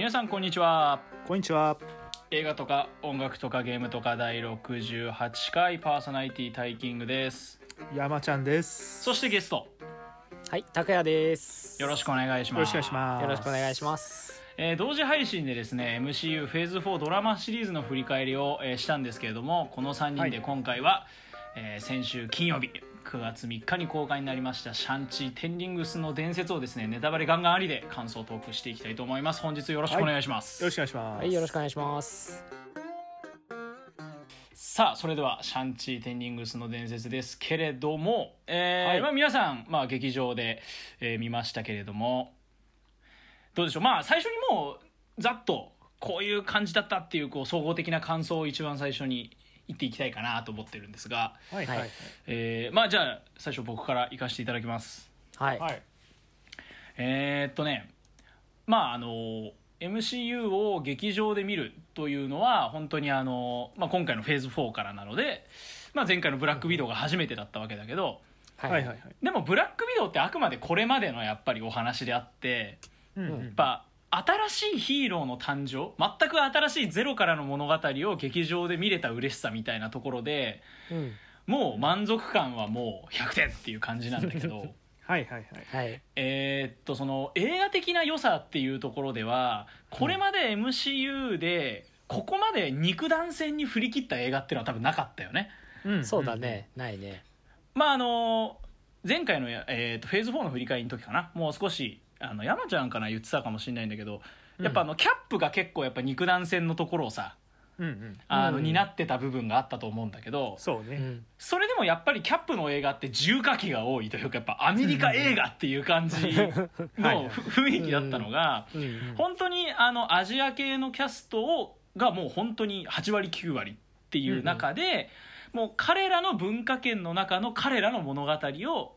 皆さんこんにちはこんにちは。映画とか音楽とかゲームとか第68回パーソナリティタイキングです山ちゃんです。そしてゲストはい、拓也です。よろしくお願いしよろますしくお願いします。よろしくお願いします。えー同時配信でですね MCU フェーズ4ドラマシリーズの振り返りを、えーしたんですけれどもこの3人で今回は、えー先週金曜日9月3日に公開になりました「シャンチー・テンリングスの伝説」をですねネタバレガンガンありで感想トークしていきたいと思います。本日よろしくお願いします、よろしくお願いします。はい、よろしくお願いします。さあそれでは「シャンチー・テンリングスの伝説」ですけれども、えーはい。まあ、皆さん、まあ、劇場で、えー見ましたけれどもどうでしょう。まあ最初にもうざっとこういう感じだったっていうこう総合的な感想を一番最初に言っていきたいかなと思ってるんですが、はいはいはいえーまあじゃあ最初僕から行かせていただきます。はい。はい。えーっとねまああの MCU を劇場で見るというのは本当にあの、まあ、今回のフェーズ4からなので、まあ、前回の「ブラックウィドウ」が初めてだったわけだけどはい。はいはいはい。でも「ブラックウィドウ」ってあくまでこれまでのやっぱりお話であってうんやっぱ新しいヒーローの誕生全く新しいゼロからの物語を劇場で見れた嬉しさみたいなところでうん。もう満足感はもう100点っていう感じなんだけど。はいはいはい。はい。えーっとその映画的な良さっていうところではこれまで MCU でここまで肉弾戦に振り切った映画っていうのは多分なかったよね。うんそうだ。ね。ないね。まああの前回の、えーっとフェーズ4の振り返りの時かなもう少しあの山ちゃんかな言ってたかもしれないんだけどやっぱあのキャップが結構やっぱ肉弾戦のところをさうんうん。あのうん担ってた部分があったと思うんだけどそうね。うん。それでもやっぱりキャップの映画って重火器が多いというかやっぱアメリカ映画っていう感じの ふ雰囲気だったのが。うん。本当にあのアジア系のキャストをがもう本当に8割9割っていう中で、もう彼らの文化圏の中の彼らの物語を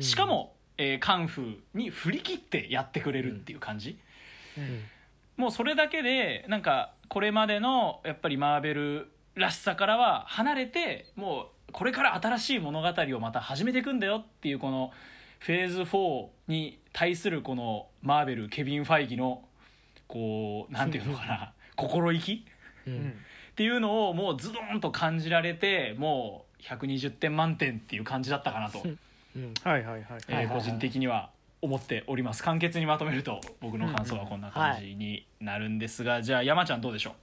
しかも、えーカンフーに振り切ってやってくれるっていう感じ、うん。もうそれだけでなんかこれまでのやっぱりマーベルらしさからは離れてもうこれから新しい物語をまた始めていくんだよっていうこのフェーズ4に対するこのマーベルケビン・ファイギのこうなんていうのかな 心意気う。うんん。っていうのをもうズドンと感じられてもう120点満点っていう感じだったかなと、うん。はいはいはい。えー個人的には思っております簡潔にまとめると僕の感想はこんな感じになるんですが、じゃあ山ちゃんどうでしょう？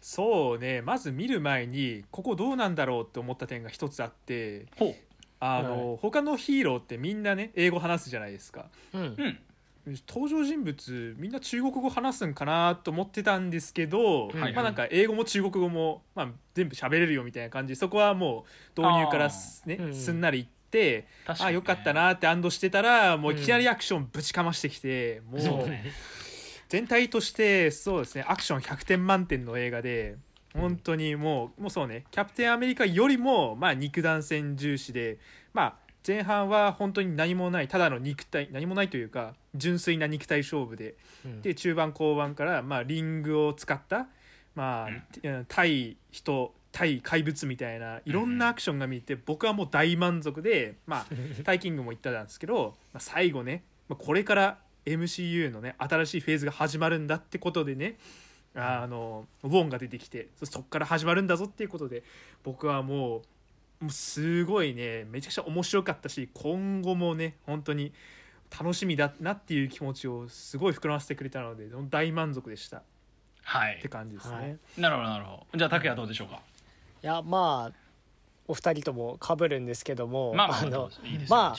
そうね。まず見る前にここどうなんだろうって思った点が一つあって、ほうあの他のヒーローってみんなね英語話すじゃないですか。うん。うん登場人物みんな中国語話すんかなと思ってたんですけど、はいまあなんか英語も中国語も、まあ、全部喋れるよみたいな感じそこはもう導入からす,、ねうんすんなりいっね。あよかったなって安堵してたらもういきなりアクションぶちかましてきて、もうそうね。全体としてそうですねアクション100点満点の映画で本当にもうもうそうねキャプテンアメリカよりもまあ肉弾戦重視でまあ前半は本当に何もないただの肉体何もないというか純粋な肉体勝負でうん。で中盤後半から、まあ、リングを使った、まあうん、対人対怪物みたいないろんなアクションが見て僕はもう大満足で、まあ、タイキングも言ったんですけど、まあ、最後ねまあこれから MCU のね新しいフェーズが始まるんだってことでねあのウォンが出てきてそそっから始まるんだぞっていうことで僕はもうもうすごいねめちゃくちゃ面白かったし今後もね本当に楽しみだなっていう気持ちをすごい膨らませてくれたので大満足でした。っはい。て感じですね。はい。なるほどなるほど。じゃあ拓也どうでしょうか？いや、まあ、お二人とも被るんですけども、まあまああの、まあ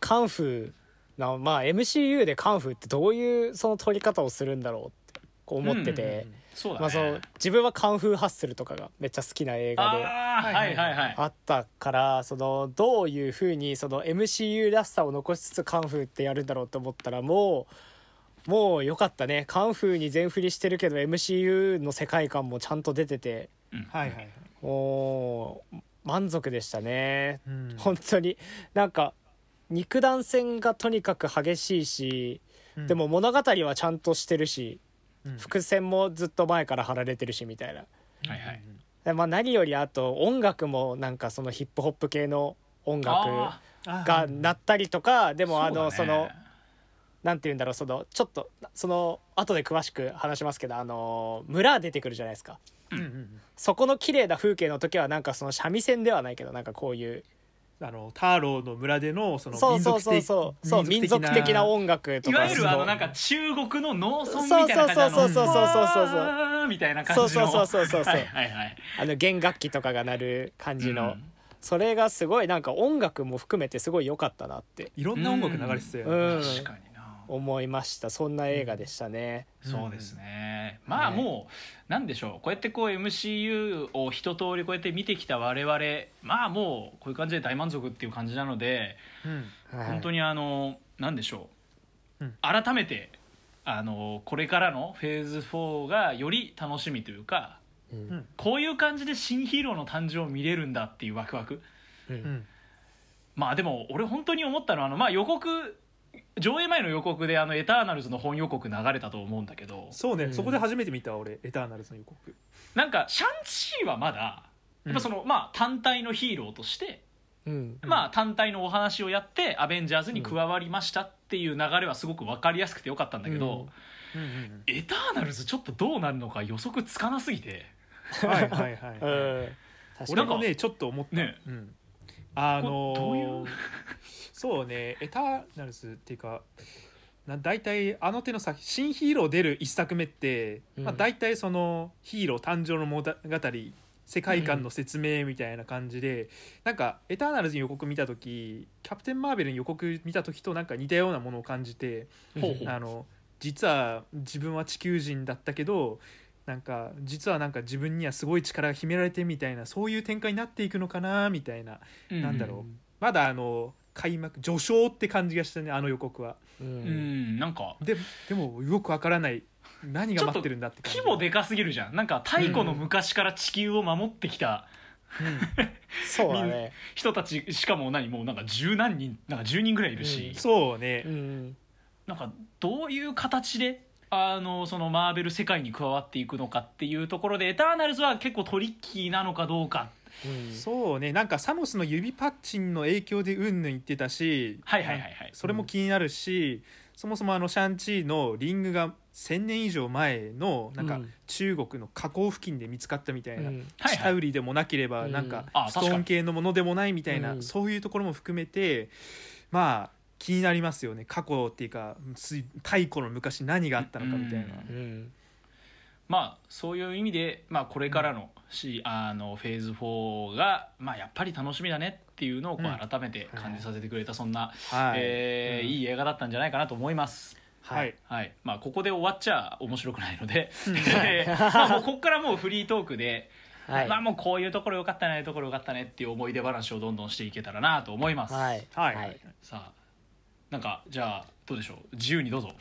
カンフーな、まあ MCU でカンフーってどういうその取り方をするんだろうってこう思ってて、そうだね、まあそう、自分はカンフーハッスルとかがめっちゃ好きな映画で。ああはいはいはい。あったからそのどういうふうにその MCU らしさを残しつつカンフーってやるんだろうと思ったらもうもうよかったね。カンフーに全振りしてるけど MCU の世界観もちゃんと出てて。うん。はいはいはい。もう満足でしたね。うん。本当に。なんか肉弾戦がとにかく激しいしでも、物語はちゃんとしてるしうん。伏線もずっと前から張られてるしみたいな。はいはい。でまあ、何よりあと音楽もなんかそのヒップホップ系の音楽あが鳴ったりとかでもあのその何て言うんだろう、その、ちょっと、その、後で詳しく話しますけど、あの、村出てくるじゃないですか。うん。うんうん、そこの綺麗な風景の時は、なんかその三味線ではないけど、なんかこういう、あの太郎の村でのそのうそうそうそう。民族的な音楽とか。いわゆるあのなんか中国の農村みたいな感じそうそうそうそうそうそうそう。みたいな感じの。そうそうそうそう。はいはい、はい、あの弦楽器とかが鳴る感じの、うん、それがすごいなんか音楽も含めてすごい良かったなって。いろんな音楽流れてたよね、うん、確かに。思いました。そんな映画でしたね、そうですね、まあねもうなんでしょう。こうやってこう MCU を一通りこうやって見てきた我々。まあもうこういう感じで大満足っていう感じなのでうん。はい。本当にあのなんでしょう、うん。改めてあのこれからのフェーズ4がより楽しみというかうん。うん。こういう感じで新ヒーローの誕生を見れるんだっていうワクワク。うん。うん。まあでも俺本当に思ったのはあの、まあ、予告上映前の予告であのエターナルズの本予告流れたと思うんだけどそうね、うん。そこで初めて見たわ俺エターナルズの予告。なんかシャンチーはまだやっぱその、まあ単体のヒーローとして、うん。うんまあ単体のお話をやってアベンジャーズに加わりましたっていう流れはすごく分かりやすくてよかったんだけど、うんうんうんエターナルズちょっとどうなるのか予測つかなすぎて。うんはいはいはい、う ん確か俺になんかもねちょっと思った、ね。うん、あのーそうねエターナルズっていうかな大体あの手の作新ヒーロー出る一作目って、うん。まあ、大体そのヒーロー誕生の物語世界観の説明みたいな感じで、なんかエターナルズに予告見た時キャプテン・マーベルに予告見た時となんか似たようなものを感じてほうほう。あの実は自分は地球人だったけどなんか実はなんか自分にはすごい力が秘められてみたいなそういう展開になっていくのかなみたいななんだろう。まだあの開幕序章って感じがしたねあの予告は。ううん。んなんか。ででもよくわからない。何が待ってるんだって感じ。規模でかすぎるじゃん。なんか太古の昔から地球を守ってきた。そうだね。人たちしかも何もうなんか十何人なんか10人ぐらいいるし、うん。そうね。うん。なんかどういう形であのそのマーベル世界に加わっていくのかっていうところでエターナルズは結構トリッキーなのかどうか。うん。そうね。なんかサノスの指パッチンの影響でうんぬん言ってたしはいはいはいはい。それも気になるし、そもそもあのシャンチーのリングが1,000年以上前のなんかうん。中国の河口付近で見つかったみたいな、うん。はいはい下売りでもなければうんなんかあストーン系のものでもないみたいな、うん。そういうところも含めてまあ気になりますよね。過去っていうかつい太古の昔何があったのかみたいな。うん。まあそういう意味で、まあ、これからのしあのフェーズ4が、まあ、やっぱり楽しみだねっていうのをこう改めて感じさせてくれたそんな、はい、えーうん。いい映画だったんじゃないかなと思います。はい、はい。まあ、ここで終わっちゃ面白くないので、まあ、もうここからもうフリートークで、はい。まあ、もうこういうところよかったねああいうところよかったねっていう思い出話をどんどんしていけたらなと思います。はいはい。はい。さあなんかじゃあどうでしょう？自由にどうぞ。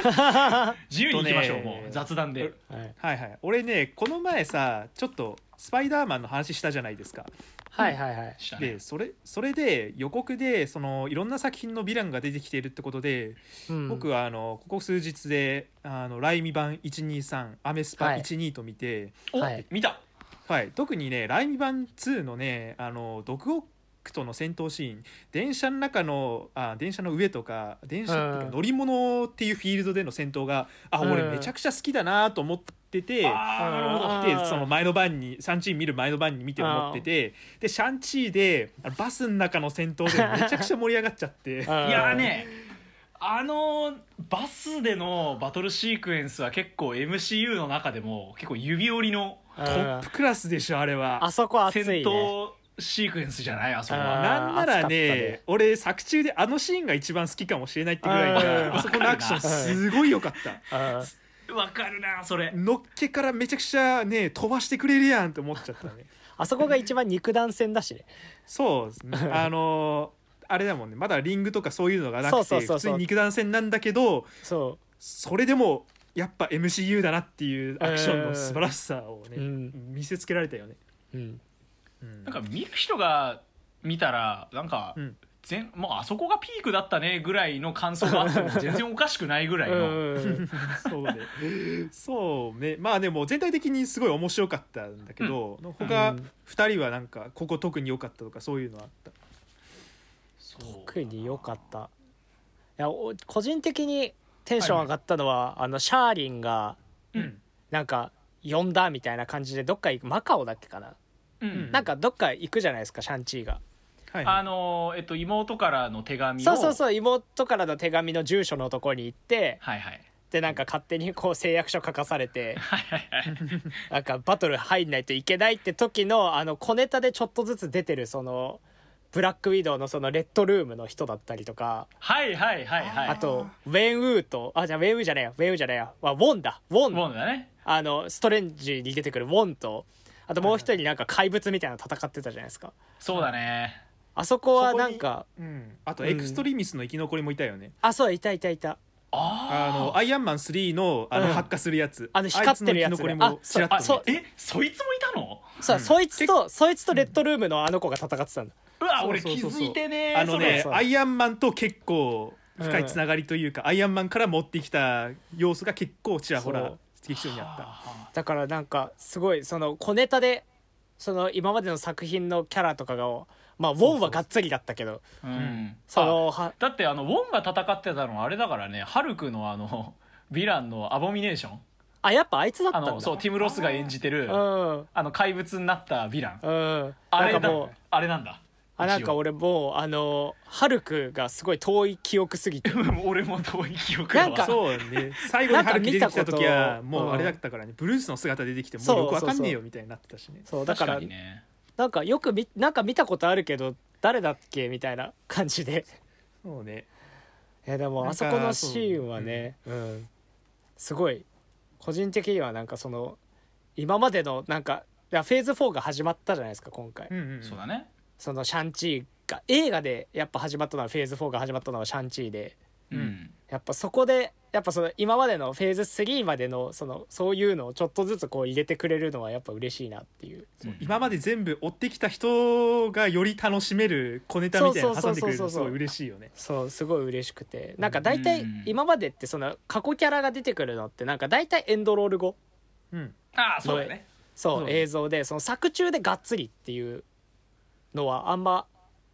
自由に行きましょう、もう雑談で。はいはいはい。俺ねこの前さちょっとスパイダーマンの話したじゃないですか。はいはいはい。したね。でそれそれで予告でそのいろんな作品のヴィランが出てきているってことで、うん。僕はあのここ数日であのライミ版123アメスパはい。12と見て、お、はい。見た。はい。特にねライミ版2のねあのドクオックとの戦闘シーン電車の中のあ電車の上とか電車っていううん。か乗り物っていうフィールドでの戦闘があ俺うん。めちゃくちゃ好きだなと思ってて。でその前の晩にシャンチー見る前の晩に見て思っててでシャンチーでバスの中の戦闘でめちゃくちゃ盛り上がっちゃって。いいやーねあのバスでのバトルシークエンスは結構 MCU の中でも結構指折りのトトップクラスでしょあれは。あそこ熱戦いね。闘シークエンスじゃないあそこあはなんならねね。俺作中であのシーンが一番好きかもしれないってぐらいうんがあそこのアクションすごい良かった。うんわかるなそれ。のっけからめちゃくちゃね飛ばしてくれるやんって思っちゃったね。あそこが一番肉弾戦だしね。そうですね。あのーあれだもんね。まだリングとかそういうのがなくて普通に肉弾戦なんだけどそそれでもやっぱ MCU だなっていうアクションの素晴らしさをね、うん。見せつけられたよね、うんなんか見る人が見たらなんかうん。全もうあそこがピークだったねぐらいの感想があっても全然おかしくないぐらいの。うんそうね。そうね。まあでも全体的にすごい面白かったんだけど、他うん。2人はなんかここ特に良かったとかそういうのあった？そう特に良かった。いやお個人的にテンション上がったのは、あのシャーリンがうん。なんか呼んだみたいな感じでどっか行くマカオだっけかな、うん。なんかどっか行くじゃないですかシャンチーが、はいあのえっと妹からの手紙を。そうそうそう妹からの手紙の住所のところに行ってはいはい。でなんか勝手にこう誓約書書かされて はいはいはい。なんかバトル入んないといけないって時のあの小ネタでちょっとずつ出てるそのブラックウィドウのそのレッドルームの人だったりとかはいはいはいはい。あとウェンウーとあじゃあウェンウーじゃないやウェンウーじゃないや。あウォンだ。ウォン。もうだね。あのストレンジに出てくるウォンとあともう一人なんか怪物みたいなの戦ってたじゃないですか。そうだね。あそこはなんかうん、あとエクストリミスの生き残りもいたよね、あそういたいたいた。ああのアイアンマン3のあの、うん。発火するやつ。あの光ってるやつ。あいつの生き残りもちらっとあそええそいつもいたの？そう、うん。そいつとそいつとレッドルームのあの子が戦ってたんだ。うわ俺気そうそうそうそう。づいてねあのねそうそうアイアンマンと結構深いつながりというか、アイアンマンから持ってきた要素が結構ちらほらそう劇場にあった。あ。だからなんかすごいその小ネタでその今までの作品のキャラとかがまあウォンはがっつりだったけど。そのはだってあのウォンが戦ってたのはあれだからねハルクのあの ヴィランのアボミネーション。あやっぱあいつだったあんだ。のそうティム・ロスが演じてるうん。あの怪物になったヴィラン。うん。あれだあれなんだあなんか俺もうあのハルクがすごい遠い記憶すぎて。俺も遠い記憶だわ。なんかそうね。最後に春樹出てきた時はなんか見たこともうあれだったからね。ブルースの姿出てきてもそううよくわかんねえよみたいになってたしね。そうだから確かにね。なんかよくみなんか見たことあるけど誰だっけみたいな感じで。そうね。いやでもあそこのシーンはねうん、すごい個人的にはなんかその今までのなんかいやフェーズ4が始まったじゃないですか今回、うんうん。そうだねそのシャンチーが映画でやっぱ始まったのはフェーズ4が始まったのはシャンチーで。うん。やっぱそこでやっぱその今までのフェーズ3までのそのそういうのをちょっとずつこう入れてくれるのはやっぱ嬉しいなっていう。うん今まで全部追ってきた人がより楽しめる小ネタみたいなの挟んでくれるのすごい嬉しいよね。そうすごい嬉しくて。なんか大体うん今までってその過去キャラが出てくるのってなんか大体エンドロール後うん。ああそうだね。そう、うん映像でその作中でがっつりっていうのはあんま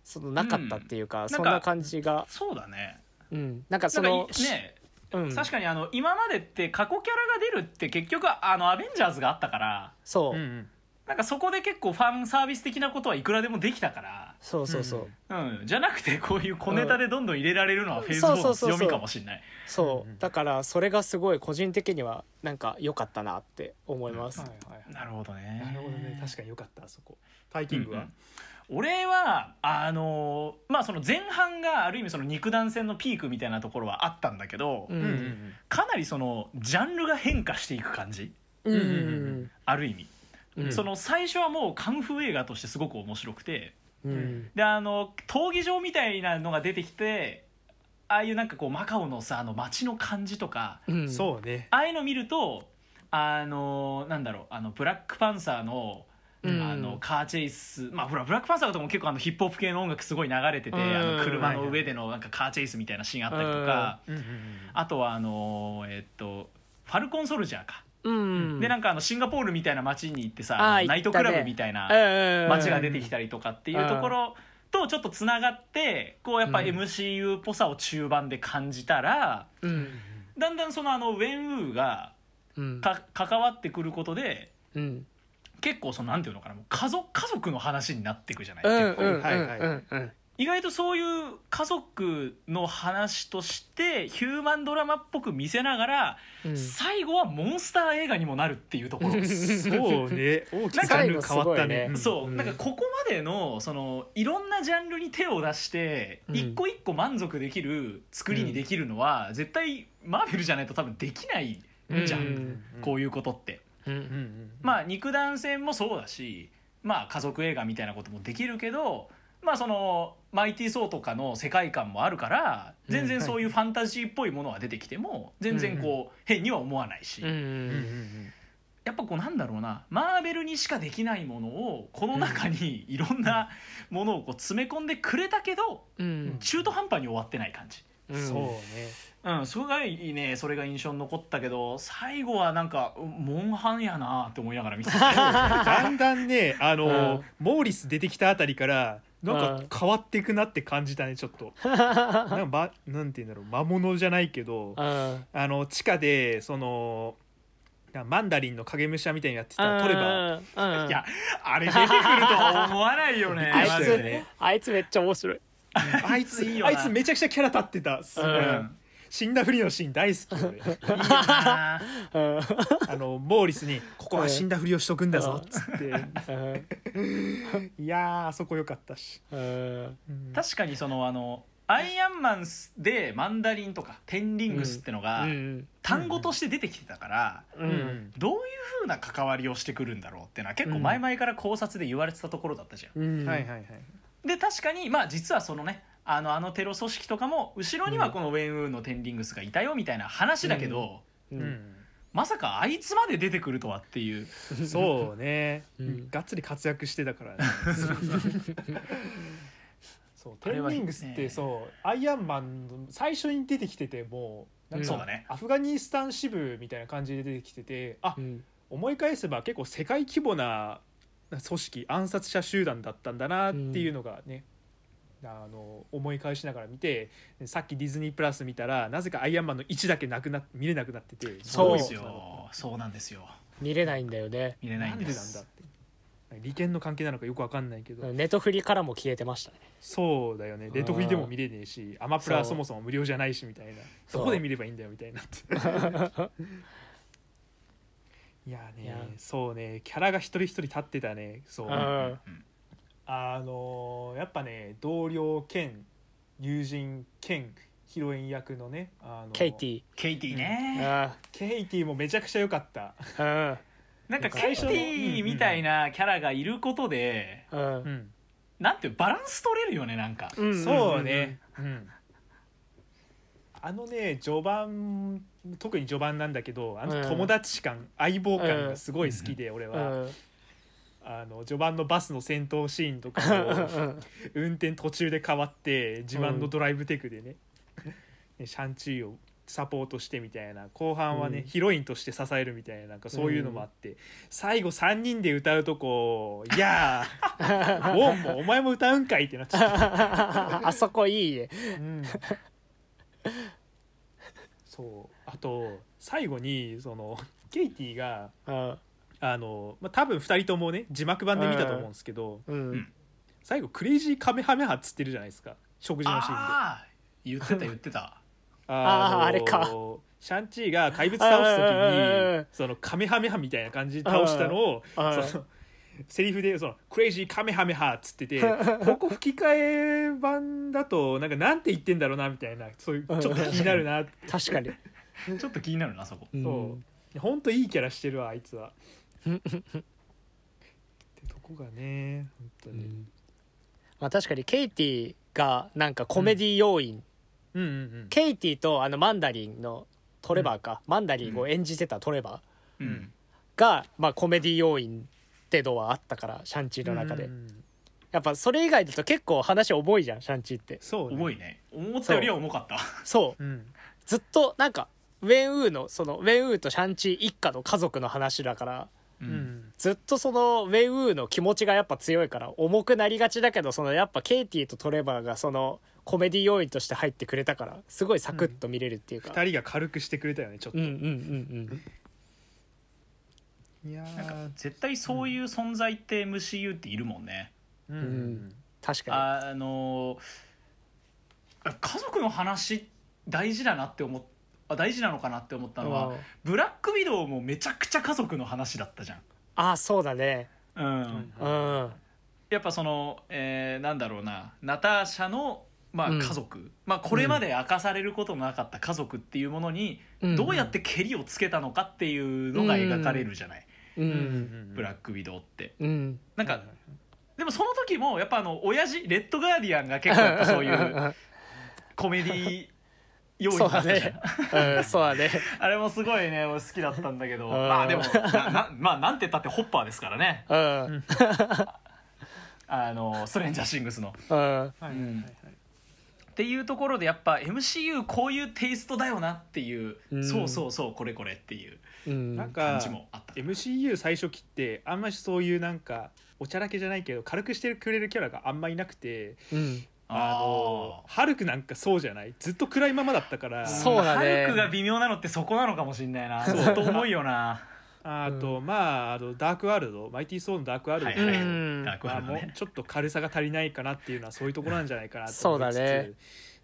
そのなかったっていうか、ん。そんな感じが。そうだね。うん。なんかそのねうん、確かにあの今までって過去キャラが出るって結局あのアベンジャーズがあったから。そう、うんうん。なんかそこで結構ファンサービス的なことはいくらでもできたからそうそうそう、うん。うん、じゃなくてこういう小ネタでどんどん入れられるのはフェーズ4そうそうそうそう。の強みかもしれない。そう、だからそれがすごい個人的にはなんか良かったなって思います、はいはいはい。なるほどね。なるほどね。確かによかったあそこ。タイキングは、うんうん俺はあのまあその前半がある意味その肉弾戦のピークみたいなところはあったんだけど、うんうんうん。かなりそのジャンルが変化していく感じ。うんうんうん。ある意味、うん。その最初はもうカンフー映画としてすごく面白くてうん。であの闘技場みたいなのが出てきてああいうなんかこうマカオのさあの街の感じとかうん。そうね。ああいうの見るとあのなんだろうあのブラックパンサーのうん。あのカーチェイスまあほらブラックパンサーとかも結構あのヒップホップ系の音楽すごい流れてて、うん。あの車の上でのなんかカーチェイスみたいなシーンあったりとか、うん。うん。うん。あとはあのえっとファルコンソルジャーか、うん。でなんかあのシンガポールみたいな街に行ってさあーあのナイトクラブみたいな街が出てきたりとかっていうところとちょっとつながってこうやっぱうん。MCU っぽさを中盤で感じたらうん。だんだんそのあのウェン・ウーがうん。か関わってくることでうん。結構そのなんていうのかなもう家族家族の話になっていくじゃない、うん結構。うんはいはい。うんうん意外とそういう家族の話としてヒューマンドラマっぽく見せながら、うん。最後はモンスター映画にもなるっていうところ。そうね。大きくジャンル変わったね。なん。かそう、うん。なんかここまでのそのいろんなジャンルに手を出してうん。一個一個満足できる作りにできるのは、絶対マーベルじゃないと多分できないじゃん、うん。こういうことって。うんうんうん。まあ肉弾戦もそうだしまあ家族映画みたいなこともできるけどまあそのマイティー・ソーとかの世界観もあるから全然そういうファンタジーっぽいものが出てきても全然こう変には思わないし。うんううんうん。んやっぱこうなんだろうなマーベルにしかできないものをこの中にいろんなものをこう詰め込んでくれたけどうん。中途半端に終わってない感じ。うん。そうね。うん、すごいねそれが印象に残ったけど最後はなんかうんモンハンやなって思いながら見てた。だんだんねあの、モーリス出てきたあたりからなんか変わっていくなって感じたねちょっと。なんかばなんて言うんだろう。魔物じゃないけどうん。あの地下でそのマンダリンの影武者みたいにやってたトレバー。うん。いやあれ出てくるとは思わないよね。あいつあいつめっちゃ面白い。あいついいよな。あいつめちゃくちゃキャラ立ってたすごい、うん死んだふりのシーン大好き俺いいよな。うんあのモーリスに「ここは死んだふりをしとくんだぞ」っつって。いやーあそこ良かったし、確かにそのあのアイアンマンでマンダリンとかテンリングスってのがうん。単語として出てきてたから、どういう風な関わりをしてくるんだろうっていうのは結構前々から考察で言われてたところだったじゃん。うん。はいはいはい。で確かにまあ実はそのねあのあのテロ組織とかも後ろにはこのウェン・ウーのテンリングスがいたよみたいな話だけど、ううん。んまさかあいつまで出てくるとはっていう。そうね、うん。がっつり活躍してたからね。そうテンリングスってねそうアイアンマンの最初に出てきててもうなんかそうだね。アフガニスタン支部みたいな感じで出てきててあうん。思い返せば結構世界規模な組織暗殺者集団だったんだなっていうのがね、あの思い返しながら見てさっきディズニープラス見たらなぜかアイアンマンの1だけなくな見れなくなっててそう。ですよそうなんですよ。見れないんだよね。見れないなんんででなんだって。利権の関係なのかよくわかんないけど、ネトフリからも消えてましたね。そうだよね。レッドフリでも見れねえしアマプラはそもそも無料じゃないしみたいな。そこで見ればいいんだよみたいにな。って いやねいやそうねキャラが一人一人立ってたね。そう。うんあのーやっぱね同僚兼友人兼ヒロイン役のねあのケイティ。ケイティうね、んケイティもめちゃくちゃ良かった。う んなんかケイティみたいなキャラがいることで、うん。うん。なんていうバランス取れるよねなんか、うん。そうね、うん、あのね序盤特に序盤なんだけどあの友達感、相棒感がすごい好きで、俺うは、んあの序盤のバスの戦闘シーンとかも運転途中で変わって自慢のドライブテクでね,ね、シャンチーをサポートしてみたいな後半はね、うん。ヒロインとして支えるみたいななんかそういうのもあって、最後3人で歌うとこ「いやーウォンもお前も歌うんかい」ってなっちゃった。あそこいいね。うん。そう。あと最後にそのケイティがうんあの、まあ、多分2人ともね字幕版で見たと思うんですけど、うん。最後クレイジーカメハメハっつってるじゃないですか食事のシーンで。ああ言ってた言ってた。あーあれか。シャンチーが怪物倒す時うんにそのカメハメハみたいな感じで倒したのをうんそのセリフでその「クレイジーカメハメハ」っつってて ここ吹き替え版だとなんかなんて言ってんだろうなみたいなそういうちょっと気になるな。確かに。ちょっと気になるなそこ。そう。ほんといいキャラしてるわあいつは。ってとこがね本当に、うん。まあ確かにケイティがなんかコメディ要因。うん、うんうんケイティとあのマンダリンのトレバーか。マンダリンを演じてたトレバーうん。がまあコメディ要因ってのはあったからシャンチーの中で。うん。うんうんやっぱそれ以外だと結構話重いじゃんシャンチーって。そう、ね、重いね。思ったよりは重かった。そう。うん。ずっとなんかウェンウーのそのウェンウーとシャンチー一家の家族の話だからううん。んずっとそのウェンウーの気持ちがやっぱ強いから重くなりがちだけどそのやっぱケイティとトレバーがそのコメディ要因として入ってくれたからすごいサクッと見れるっていうか、二人が軽くしてくれたよねちょっと、うんうんうんいやー。なんか絶対そういう存在って MCU っているもんね、うんうん確かあの家族の話大事だなって思っあ大事なのかなって思ったにのは、うん。ブラックウィドウもめちゃくちゃ家族の話だったじゃん、ああそうだね。うん。うん。うんやっぱその、えーなんだろうな。ナターシャの、まあ、うん。家族、まあ、これまで明かされることのなかった家族っていうものにうん。どうやってけりをつけたのかっていうのが描かれるじゃない、ううん。ん。ブラックウィドウって。うん。なんか、でもその時もやっぱあの親父レッドガーディアンが結構やっぱそういうコメディ要因そうだだったじゃん、ね。うん。そうだね。あれもすごいね俺好きだったんだけど。ん。まあでもなな まあなんて言ったってホッパーですからね。うん。あのストレンジャーシングスの。うん。はいはいはいはい。っていうところでやっぱ MCU こういうテイストだよなっていう、うん。そうそうそうこれこれっていううん。なんか感じもあった。MCU 最初期ってあんまりそういうなんかおちゃらけじゃないけど軽くしてくれるキャラがあんまいなくてうんあのハルクなんかそうじゃない？ずっと暗いままだったから。そうだね。ハルクが微妙なのってそこなのかもしんないな。ずっと重いよな。あと、まああのダークワールド？マイティーソーのダークワールド？はいはい、うん。ダークワまあもうールドねちょっと軽さが足りないかなっていうのはそういうところなんじゃないかなとそう思いつつ。だね。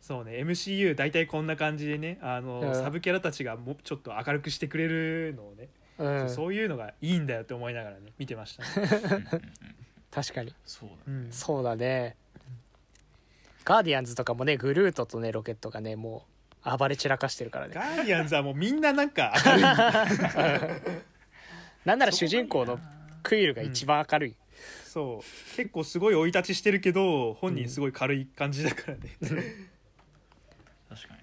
そうね。MCU 大体こんな感じでねあの、うん。サブキャラたちがもうちょっと明るくしてくれるのをね、うん。そういうのがいいんだよって思いながらね見てましたね、うんうんうん確かに。そうだうん。そうだねガーディアンズとかもねグルートとねロケットがねもう暴れ散らかしてるからね。ガーディアンズはもうみんななんか明るいなんなら主人公のクイルが一番明るい、そう。結構すごい生い立ちしてるけど本人すごい軽い感じだからね、確かに。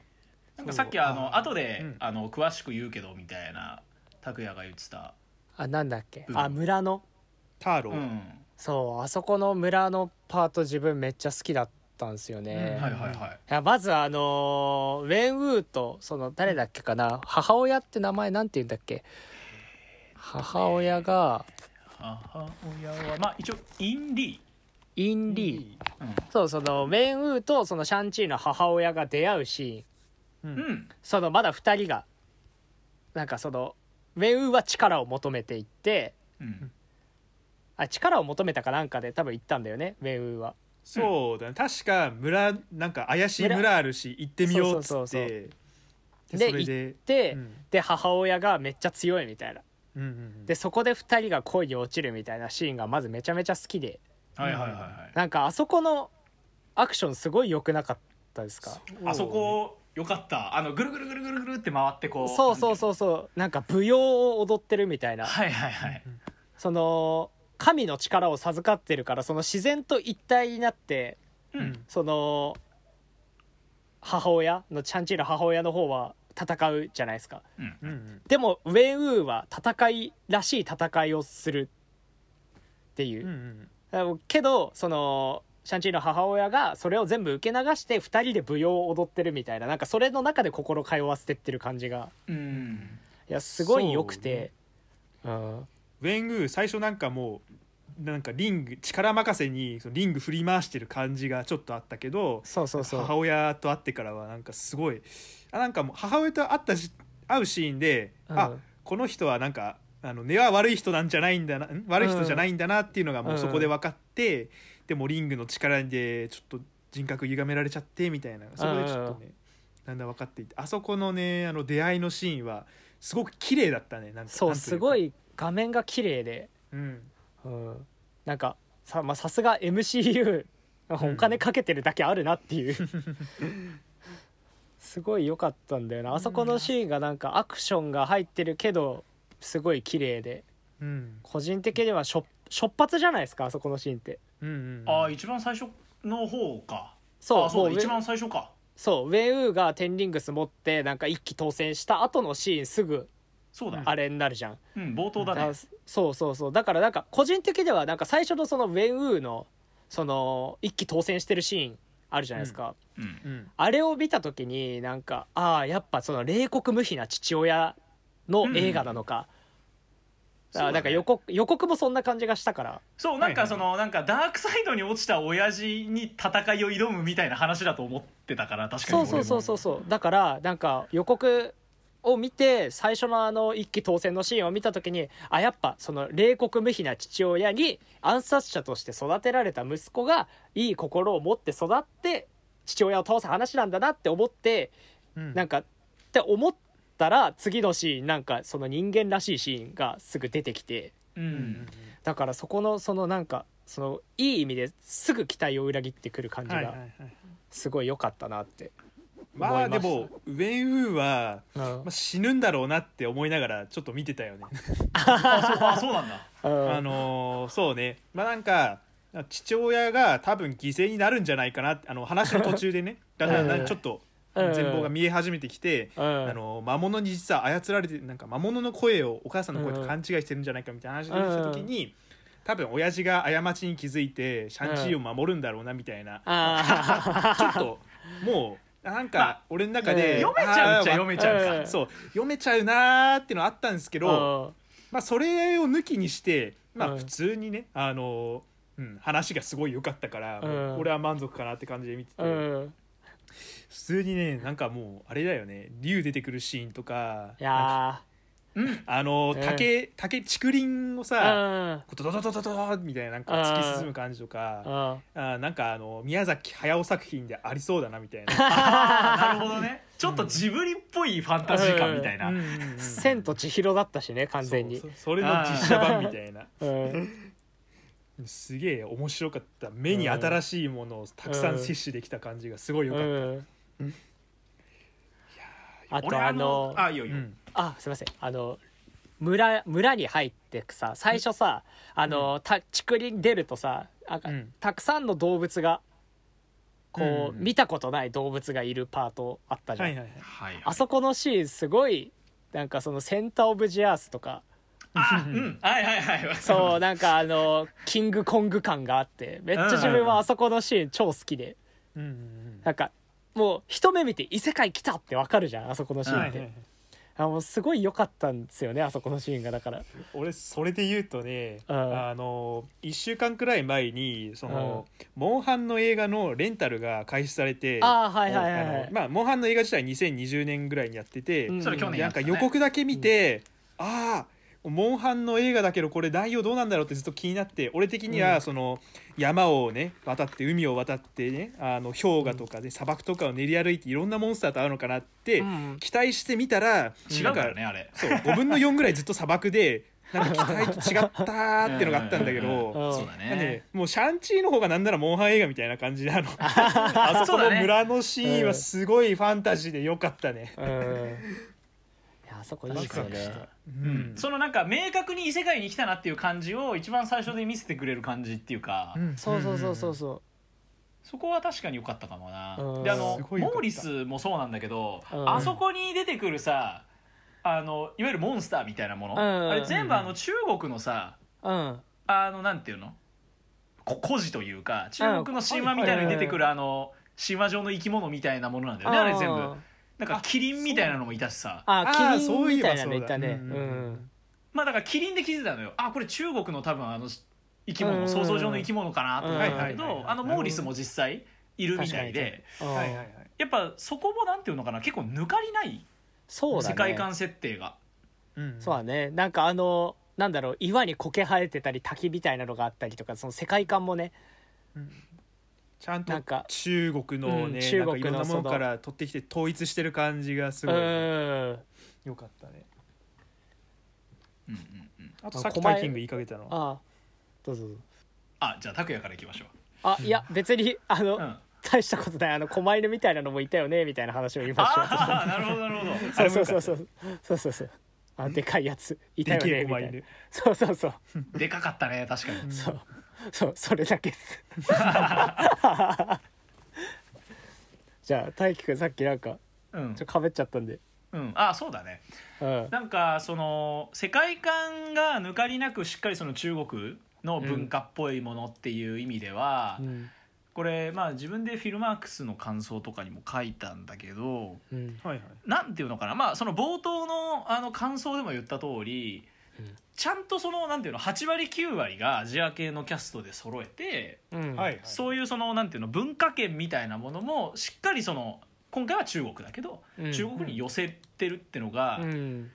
なんかさっきあの後で、うん。あの詳しく言うけどみたいな拓也が言ってた、あなんだっけ、うんあ村の？ターロー、うん。そうあそこの村のパート自分めっちゃ好きだったんですよね、うんはいはいはい。いやまずあのーウェン・ウーとその誰だっけかな？母親って名前なんて言うんだっけ？母親が母親はまあ一応インリイン・リー。ー。そうそのウェン・ウーとそのシャンチーの母親が出会うシーン。うん。うん、うんそのまだ2人がなんかそのウェン・ウーは力を求めていってうん。あ力を求めたかなんかで多分行ったんだよねウェン・ウーはそうだね。確か村なんか怪しい村あるし行ってみようっつそうそうそうってででそれでで、うん。で母親がめっちゃ強いみたいな。うんうんうん。でそこで2人が恋に落ちるみたいなシーンがまずめちゃめちゃ好きで。はいはいはいはい。なんかあそこのアクションすごい良くなかったですか？あそこよかった。あのぐるぐるぐるぐるぐるって回ってこうそうそううそう。そうなんか舞踊を踊ってるみたいな。はいはいはい。その神の力を授かってるからその自然と一体になってううん。んその母親のチャンチーの母親の方は戦うじゃないですか。うん。うんうんでもウェン・ウーは戦いらしい戦いをするっていう。うんうんけどそのシャンチーの母親がそれを全部受け流して2人で舞踊を踊ってるみたいななんかそれの中で心通わせてってる感じが。うん。いやすごい良くて。う,、ウェングー最初なんかもうなんかリング力任せにそのリング振り回してる感じがちょっとあったけどそうそうそう。母親と会ってからはなんかすごいあなんかもう母親と会ったし会うシーンで、うん。あこの人はなんかあの根は悪い人なんじゃないんだなん？悪い人じゃないんだなっていうのがもうそこで分かって、でもリングの力でちょっと人格歪められちゃってみたいなそこでちょっとね、だんだん分かっていってあそこのねあの出会いのシーンはすごく綺麗だったねなんかそうすごい画面が綺麗で、うん。うん、なんかさまあさすが MCU お金かけてるだけあるなっていう、すごい良かったんだよな。あそこのシーンがなんかアクションが入ってるけどすごい綺麗で。うん。個人的にはしょ初発じゃないですかあそこのシーンって。うんうんああ一番最初の方か。そうあそう一番最初か。そうウェンウーがテンリングス持ってなんか一気当選した後のシーンすぐそうだ。あれになるじゃん、うん冒頭だね。だそうそうそう。だからなんか個人的ではなんか最初のそのウェンウーのその一気当選してるシーンあるじゃないですか、うん。うん。あれを見た時になんかああやっぱその冷酷無比な父親の映画なのか、そうだね。あなんか予告予告もそんな感じがしたから。そうなんかはいはいそのなんかダークサイドに落ちた親父に戦いを挑むみたいな話だと思ってたから確かにそうそうそうそうそう。だからなんか予告を見て最初のあの一気当選のシーンを見た時にあやっぱその冷酷無比な父親に暗殺者として育てられた息子がいい心を持って育って父親を倒す話なんだなって思ってうん。なんかって思ったら次のシーンなんかその人間らしいシーンがすぐ出てきて。ううん。んだからそこのそのなんかそのいい意味ですぐ期待を裏切ってくる感じがはいはいはいすごい良かったなって、まあで思いましたもウェン・ウーは、うん。まあ、死ぬんだろうなって思いながらちょっと見てたよね。あそうあそうなんだ。うん。あのーそうね。まあなんか父親が多分犠牲になるんじゃないかなってあの話の途中でね。だんだんちょっとうん。全貌が見え始めてきて、うん。あの魔物に実は操られてなんか魔物の声をお母さんの声と勘違いしてるんじゃないかみたいな話が出てきた時に、多分親父が過ちに気づいてシャンチーを守るんだろうなみたいな、あ ちょっともうなんまあか俺の中で、読めちゃうっちゃ読めちゃうか、うん。そう。読めちゃうなーっていうのはあったんですけあど、まあ、それを抜きにして、まあ、うん。普通にね、あのうん、話がすごい良かったから、俺は満足かなって感じで見てて、うん。普通にねなんかもうあれだよね。竜出てくるシーンとかいやうんあのうん竹竹竹林をーさ、うんこうドドドドドドみたいななんか突き進む感じとか、うんあなんかあの宮崎駿作品でありそうだなみたいな。なるほどねちょっとジブリっぽいファンタジー感みたいな、うんうんうん千と千尋だったしね完全にそうそそれの実写版みたいなうんすげえ面白かった目に新しいものをたくさん摂取できた感じがすごい良かった、うんあ俺とあのあいいよいいよ、うん。あすいません。あの村村に入ってくさ最初さあの、た竹林出るとさあうん。たくさんの動物がこう、うん見たことない動物がいるパートあったじゃん、はいはいはい。はいはい。あそこのシーンすごいなんかそのセンター・オブ・ジ・アースとか。あうん。はいはいはい。そうなんかあのキングコング感があってめっちゃ自分はあそこのシーン超好きで。うんうん。なんかもう一目見て異世界来たってわかるじゃんあそこのシーンって、はいあもうすごい良かったんですよねあそこのシーンがだから。俺それで言うとね、うん。あの1週間くらい前にその、モンハンの映画のレンタルが開始されてああはいはいはいはい。まあモンハンの映画自体2020年ぐらいにやってて、うん。それ去年でなんかやったね予告だけ見て、ああモンハンの映画だけどこれ内容どうなんだろうってずっと気になって俺的にうん。はその山をね渡って海を渡ってねあの氷河とかで砂漠とかを練り歩いていろんなモンスターと会うのかなってうん期待してみたら違うなんからねあれ。そう5分の4ぐらいずっと砂漠でなんか期待と違ったーっていうのがあったんだけど。うんそうだなんでねもうシャンチーの方がなんならモンハン映画みたいな感じであの。あそこの村のシーンはすごいファンタジーでよかったね。あそこいいですよね。うん。そのなんか明確に異世界に来たなっていう感じを一番最初で見せてくれる感じっていうか、うん。そうそうそうそうそそこは確かに良かったかもな、うん。であのモーリスもそうなんだけど、うん。あそこに出てくるさあのいわゆるモンスターみたいなもの、うん。あれ全部あの中国のさううん。あのなんていうの？こ古事というか中国の神話みたいなのに出てくるあの神話上の生き物みたいなものなんだよねあれ全部なんかキリンみたいなのもいたしさ。ああーキリンみたいなのそういたねそうだ。うんまあだからキリンで気づいたのよ。あこれ中国の多分あの生き物、うん想像上の生き物かなと思ったけどあのモーリスも実際いるみたいで。やっぱそこもなんていうのかな結構抜かりないそうだね。世界観設定が。うん。そうだね。なんかあのなんだろう岩に苔生えてたり滝みたいなのがあったりとかその世界観もね。うんちゃんと中国のね、うん中国のなんかいろんなものから取ってきて統一してる感じがすごいうん。よかったね。うんうんうん。あとさっき狛江タイキング言いかけたのは？あどうぞどうぞ。あじゃあ拓也からいきましょあいや別にあの、う。うん。大したことないあの狛犬みたいなのもいたよねみたいな話を言いましたああなるほどなるほど。そうそうそう。そうそうそうそう。あでかいやつ。いたよねみたいな。そうそうそう。でかかったね確かに。そう そうそれだけです。じゃあ大輝くんさっきなんかうん。ちょかぶっちゃったんで。うん。あそうだね。うん。なんかその世界観が抜かりなくしっかりその中国の文化っぽいものっていう意味では、うん。これまあ自分でフィルマークスの感想とかにも書いたんだけどうん。はいはい。なんていうのかな。まあその冒頭のあの感想でも言った通り、うんちゃんとそのなんていうの8割9割がアジア系のキャストで揃えて、うん。はいはい。そういうそのなんていうの文化圏みたいなものもしっかりその今回は中国だけど、うん。中国に寄せてるってのが、うん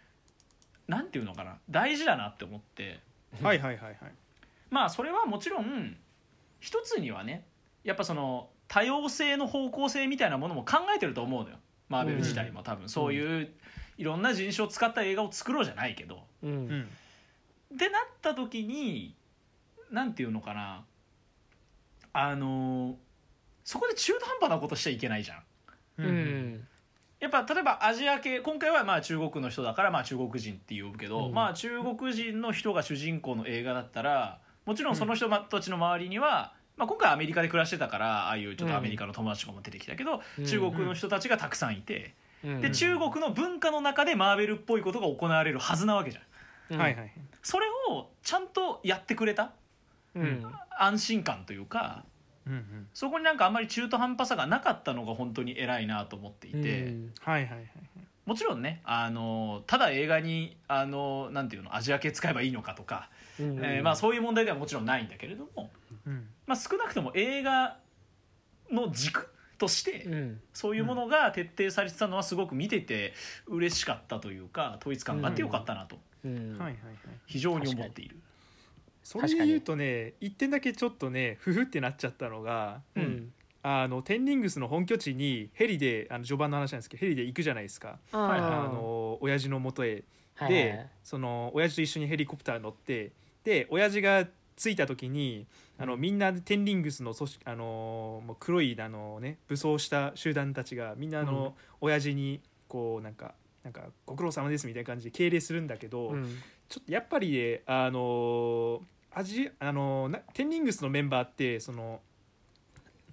なんていうのかな大事だなって思って。はいはいはいはい。まあそれはもちろん一つにはねやっぱその多様性の方向性みたいなものも考えてると思うのよ。マーベル自体も多分。そういういろんな人種を使った映画を作ろうじゃないけど。うん。うん。ってなった時になんていうのかな。あのそこで中途半端なことしちゃいけないじゃん。うん。うん。やっぱ例えばアジア系今回はまあ中国の人だからまあ中国人って呼ぶけど、うん。まあ中国人の人が主人公の映画だったらもちろんその人たちの周りには、まあ、今回アメリカで暮らしてたからああいうちょっとアメリカの友達とかも出てきたけど、うん。中国の人たちがたくさんいて、うんで中国の文化の中でマーベルっぽいことが行われるはずなわけじゃん。うん。はいはい。それをちゃんとやってくれた。うん。安心感というかうんうん。そこになんかあんまり中途半端さがなかったのが本当に偉いなと思っていて、うん。はいはいはいもちろんねあのただ映画にあのなんていうのアジア系使えばいいのかとか、うん。えーまあ、そういう問題ではもちろんないんだけれども、うん。まあ、少なくとも映画の軸としてうん。そういうものが徹底されてたのはすごく見てて嬉しかったというか統一感があってよかったなと。うん。はいはいはい。非常に思っている。それで言うとね一点だけちょっとねふふってなっちゃったのがううん。んあのテンリングスの本拠地にヘリであの序盤の話なんですけどヘリで行くじゃないですか。はいはいあの親父のもとへはい。でその親父と一緒にヘリコプター乗ってで親父が着いた時にあのみんなテンリングスの組織あのもう黒いあのね武装した集団たちがみんなあの、親父にこうなんかなんかご苦労様ですみたいな感じで敬礼するんだけど、うん。ちょっとやっぱりねあのアジあのなテンリングスのメンバーってその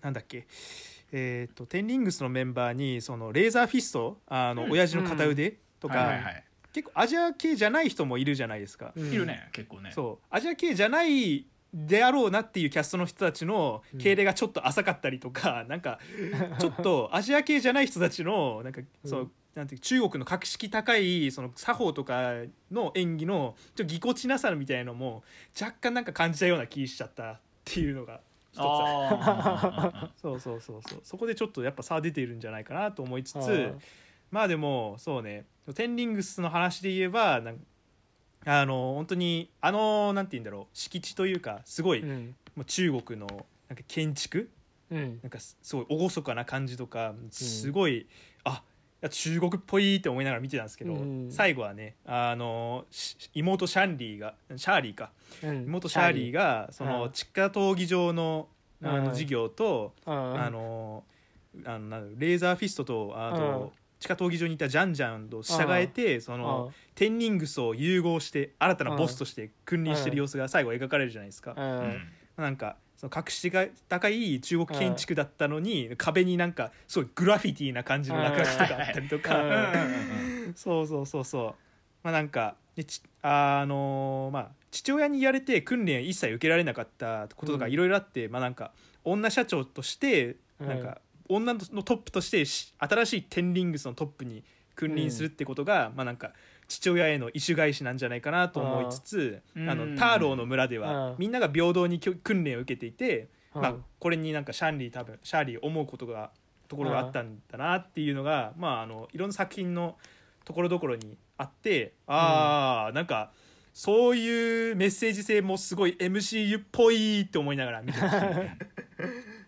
なんだっけえっ、とテンリングスのメンバーにそのレーザーフィストあの、うん。親父の片腕とか、はいはいはい。結構アジア系じゃない人もいるじゃないですか、うん。いるね結構ね。そう。アジア系じゃないであろうなっていうキャストの人たちの敬礼がちょっと浅かったりとか、なんかちょっとアジア系じゃない人たちのなんかそう、うんなんていう中国の格式高いその作法とかの演技のちょっとぎこちなさみたいのも若干なんか感じたような気しちゃったっていうのが一つ そうそうそうそう。そこでちょっとやっぱ差出ているんじゃないかなと思いつつまあでもそうね。テンリングスの話で言えばなんあの本当にあのなんて言うんだろう。敷地というかすごい、うん。もう中国のなんか建築？うん。なんかすすごい厳かな感じとかすごい、あいや中国っぽいって思いながら見てたんですけど、うん。最後はねあのし妹シャンリーがシャーリーか。うん。妹シャーリーがそのうん。地下闘技場のあうん。の事業と、うん。あのあのなんだレーザーフィストとあうん。と地下闘技場にいたジャンジャンと従えてそのうん。テンリングスを融合して新たなボスとして君臨してる様子が最後描かれるじゃないですか。うん。うん。なんかその格式が高い中国建築だったのに、壁になんかすごいグラフィティな感じの落書きとかあったりとうんか、うん。うん。うん。そうそうそうそう。まあなんかでちあのまあ父親に言われて訓練一切受けられなかったこととかうん。いろいろあって、まあなんか女社長としてうん。なんか女のトップとしてし新しいテンリングスのトップに君臨するってことが、まあなんか父親への意趣返しなんじゃないかなと思いつつ、うん。あのターローの村でうん。はみんなが平等に訓練を受けていて、うん。まあ、これになんかシャンリー多分シャーリー思うことがところがあったんだなっていうのが、まああのいろんな作品のところどころにあってああ、なんかそういうメッセージ性もすごい MCU っぽいって思いながら見てましたね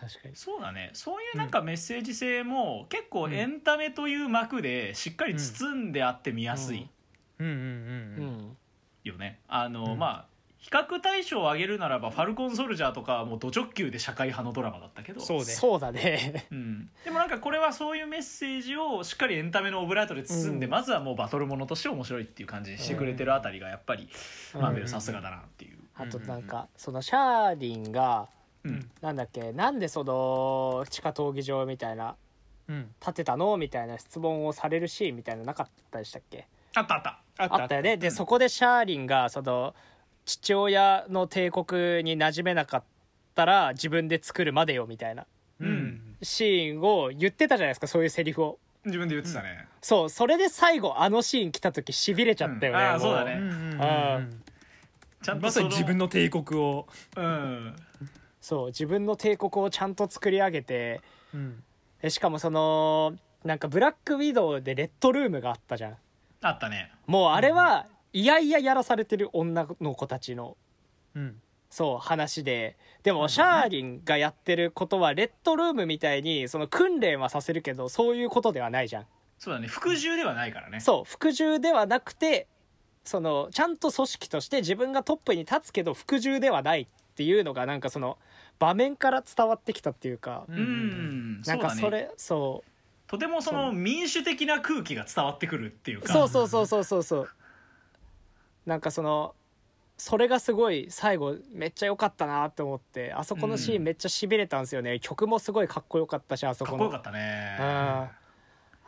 確かに。そうだね。そういうなんかメッセージ性も結構エンタメという幕でしっかり包んであって見やすいうん。うんうんううん。ん。よね。あの、うん。まあ比較対象を挙げるならば「ファルコン・ソルジャー」とかはもうド直球で社会派のドラマだったけど。そうね。そうだね。うん、でもなんかこれはそういうメッセージをしっかりエンタメのオブラートで包んで、うん。まずはもうバトルものとして面白いっていう感じにしてくれてるあたりがやっぱり、うん。マーベルさすがだなっていう。あとなんかそのシャーリンがうん。なんだっけ？なんでその地下闘技場みたいなうん。建てたの？みたいな質問をされるシーンみたいなのなかったでしたっけ？あったあった。ああった。よね。でそこでシャーリンがその父親の帝国に馴染めなかったら自分で作るまでよみたいなうん。シーンを言ってたじゃないですかそういうセリフを。自分で言ってたね。そう。それで最後あのシーン来た時しびれちゃったよね、もうん。あーそうだね。うん。うんうんうんあちゃんとまさに自分の帝国を、うんそう自分の帝国をちゃんと作り上げてうん。でしかもそのなんかブラックウィドウでレッドルームがあったじゃん。あったね。もうあれはいやいややらされてる女の子たちのうん。そう話で。でもシャーリンがやってることはレッドルームみたいにその訓練はさせるけどそういうことではないじゃん。そうだね。服従ではないからね。そう服従ではなくてそのちゃんと組織として自分がトップに立つけど服従ではない。っていうのがなんかその場面から伝わってきたっていうか、うんうん、なんかそそうだね。とてもその民主的な空気が伝わってくるっていううか。そうそうそうそうそうそう。なんかそのそれがすごい最後めっちゃ良かったなって思ってあそこのシーンめっちゃしびれたんですよね、曲もすごいかっこよかったしあそこの。かっこよかったね。あ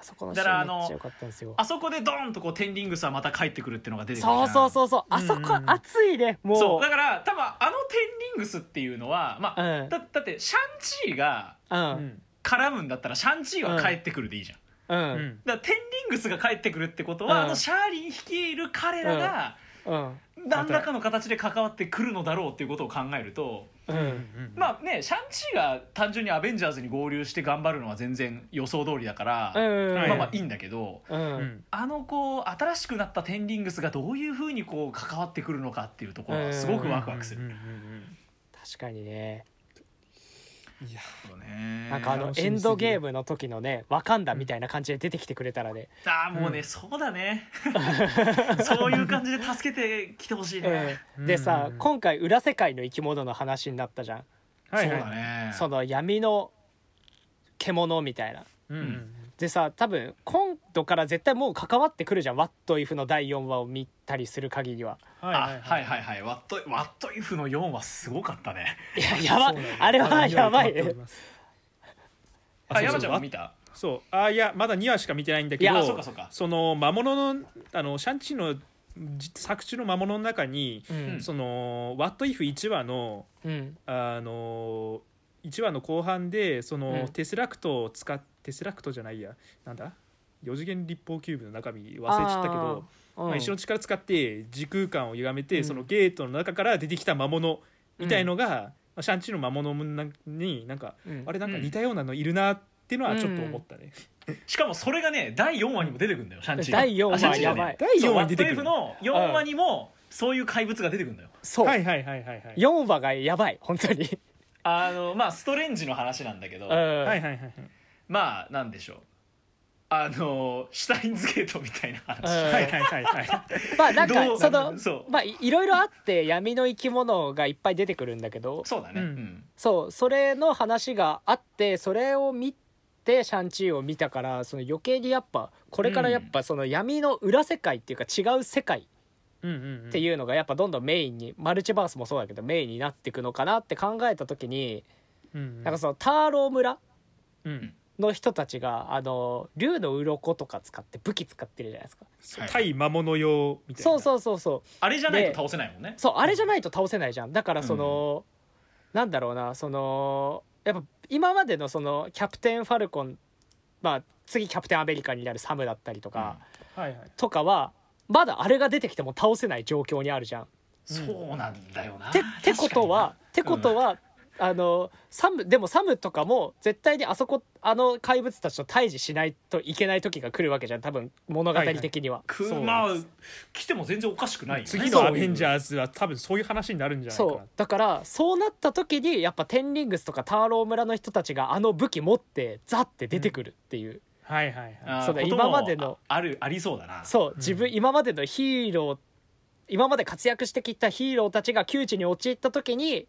あそこのシーンめっちゃ良かったんですよ。あそこでドーンとこうテンディングスはまた帰ってくるっていうのが出てくるそうそうそうそう。あそこうんうん。うん熱いねもう。そう。だから多分あのテングスっていうのはまあ、うん。だだってシャンチーがうん。うん絡むんだったらシャンチーは帰ってくるでいいじゃん、うん。うんうんだからテンディングスが帰ってくるってことは、うん。あのシャーリン率いる彼らがうん。何らかの形で関わってくるのだろうっていうことを考えると、うん。まあねシャンチーが単純にアベンジャーズに合流して頑張るのは全然予想通りだから、うん。まあまあいいんだけど、うん。うんあのこう新しくなったテンディングスがどういうふうにこう関わってくるのかっていうところがすごくワクワクする。うんうんうん確かにね。うんいやねなんかあのエンドゲームの時のねワカンダみたいな感じで出てきてくれたらね、あーもうね、うん。そうだね。そういう感じで助けてきてほしいね、うんでさ、うん。今回裏世界の生き物の話になったじゃん、はいはい。そうだね。その闇の獣みたいな。うんうんでさ多分今度から絶対もう関わってくるじゃん「What If」の第4話を見たりする限りは。はいあはいはい。はいワットワットイフの4はすごかったね。いややばあれはやばい。あ山ちゃんも見た？そう。あいやまだ2話しか見てないんだけどいやそうかそうか。その魔物のあのシャンチーのじ作中の魔物の中に、うん。その「What if」1話のうん。あの1話の後半でその、うん。テスラクトを使っテスラクトじゃないや。なんだ？4次元立方キューブの中身忘れちゃったけどまあ、石の力使って時空間を歪めて、うん。そのゲートの中から出てきた魔物みたいのが、まあシャンチーの魔物になんか、うん。あれなんか似たようなのいるなっていうのはちょっと思ったね。しかもそれがね第4話にも出てくるんだよシャンチ。ー第4話ねやばい。第4そう話に出てくる。の4話にもそういう怪物が出てくるんだよ。そう、はいはいはいはいはい。4話がやばい本当に。あのまあストレンジの話なんだけど、うん。はいはいはいはい。まあなんでしょうあのシュタインズゲートみたいな話、うんはいはいはいはい。まあなんどうかそのそうまあいいろいろあって闇の生き物がいっぱい出てくるんだけどそうだね、ううんんそうそれの話があってそれを見てシャンチーを見たからその余計にやっぱこれからやっぱその闇の裏世界っていうか違う世界うんうんうん。っていうのがやっぱどんどんメインにマルチバースもそうだけどメインになっていくのかなって考えた時にうんうん。なんかそのターロー村うん。の人たちがあの竜の鱗とか使って武器使ってるじゃないですか。対魔物用みたいな。そうそうそうそう。あれじゃないと倒せないもんね。そうあれじゃないと倒せないじゃん。だからその、なんだろうなそのやっぱ今までのそのキャプテン・ファルコンまあ次キャプテン・アメリカになるサムだったりとか、はいはい。とかはまだあれが出てきても倒せない状況にあるじゃん。そうなんだよな。てってことはってことは、あのサムでもサムとかも絶対にあそこあの怪物たちと対峙しないといけない時が来るわけじゃん多分物語的には。くそう。まあ来ても全然おかしくないよね。次のアベンジャーズは多分そういう話になるんじゃないかな。そう。だからそうなった時にやっぱテンリングスとかターロー村の人たちがあの武器持ってザって出てくるっていう、はいはいはい。あーそうだ今までのああるありそうだな。そう自分、今までのヒーロー今まで活躍してきたヒーローたちが窮地に陥った時に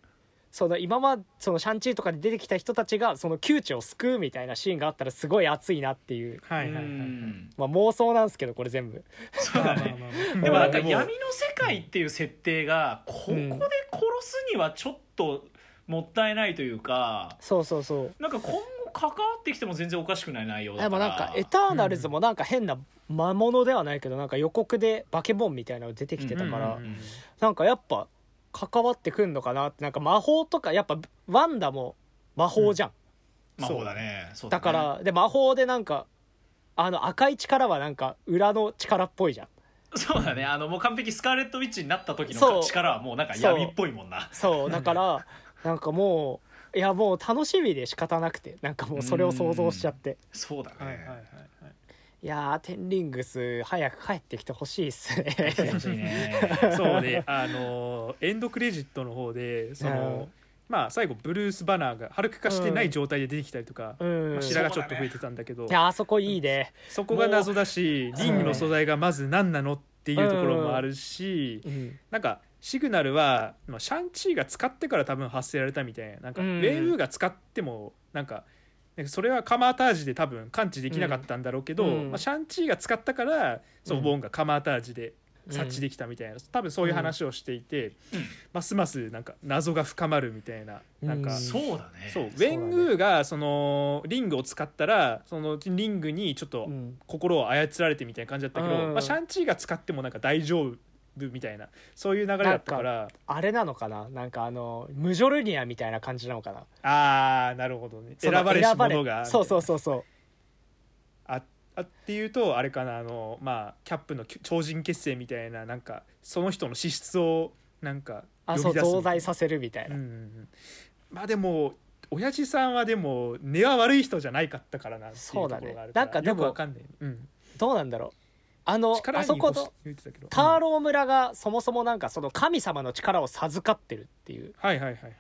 その今まそのシャンチーとかで出てきた人たちがその窮地を救うみたいなシーンがあったらすごい熱いなっていう、はいはいはい。うんまあ、妄想なんですけどこれ全部。そうだね。まあまあまあでもなんか闇の世界っていう設定がここで殺すにはちょっともったいないというかそうそうそう。なんか今後関わってきても全然おかしくない内容だでから。もなんかエターナルズもなんか変な魔物ではないけどなんか予告でバケモンみたいなの出てきてたから、うんうんうん。なんかやっぱ関わってくんのかなってなんか魔法とかやっぱワンダも魔法じゃん、魔法だね。そうね。だからで魔法でなんかあの赤い力はなんか裏の力っぽいじゃん。そうだね。あのもう完璧スカーレット・ウィッチになった時そう。の力はもうなんか闇っぽいもんな。そう。だからなんかもういやもう楽しみで仕方なくてなんかもうそれを想像しちゃって。そうだね、はいはいはい。はい。いやーテンリングス早く帰ってきてほしいっすね。そうね、あのエンドクレジットの方でその、うん。まあ最後ブルース・バナーがハルク化してない状態で出てきたりとか、うん。まあ、白がちょっと増えてたんだけど。いやあそこいいね、そこが謎だしうリングの素材がまず何なのっていうところもあるし、うん。なんかシグナルは、まあ、シャンチーが使ってから多分発せられたみたいな。なんか、うん。ウェーブが使ってもなんかなんかそれはカマータージで多分感知できなかったんだろうけど、うん。まあ、シャンチーが使ったからそううん。ボーンがカマータージで察知できたみたいな、多分そういう話をしていて、うん。ますますなんか謎が深まるみたいななんか、うん。そうだね。そうウェングーがそのリングを使ったらそのリングにちょっとうん。心を操られてみたいな感じだったけど、うん。まあ、シャンチーが使ってもなんか大丈夫みたいなそういう流れだったから。あれなのかな？なんかあのムジョルニアみたいな感じなのかな？ああなるほどね。選ばれし者が。そうそううそうそう。ああっていうとあれかなあのまあキャップの超人結成みたいななんかその人の資質をなんかあそう呼び出す増大させるみたいな、うんまあでも親父さんはでも根は悪い人じゃないかったからなっていうところがあるからそうだね。なんかでもうん、どうなんだろうあのあそこのターロー村がそもそもなんかその神様の力を授かってるっていう。はいはいはいはい。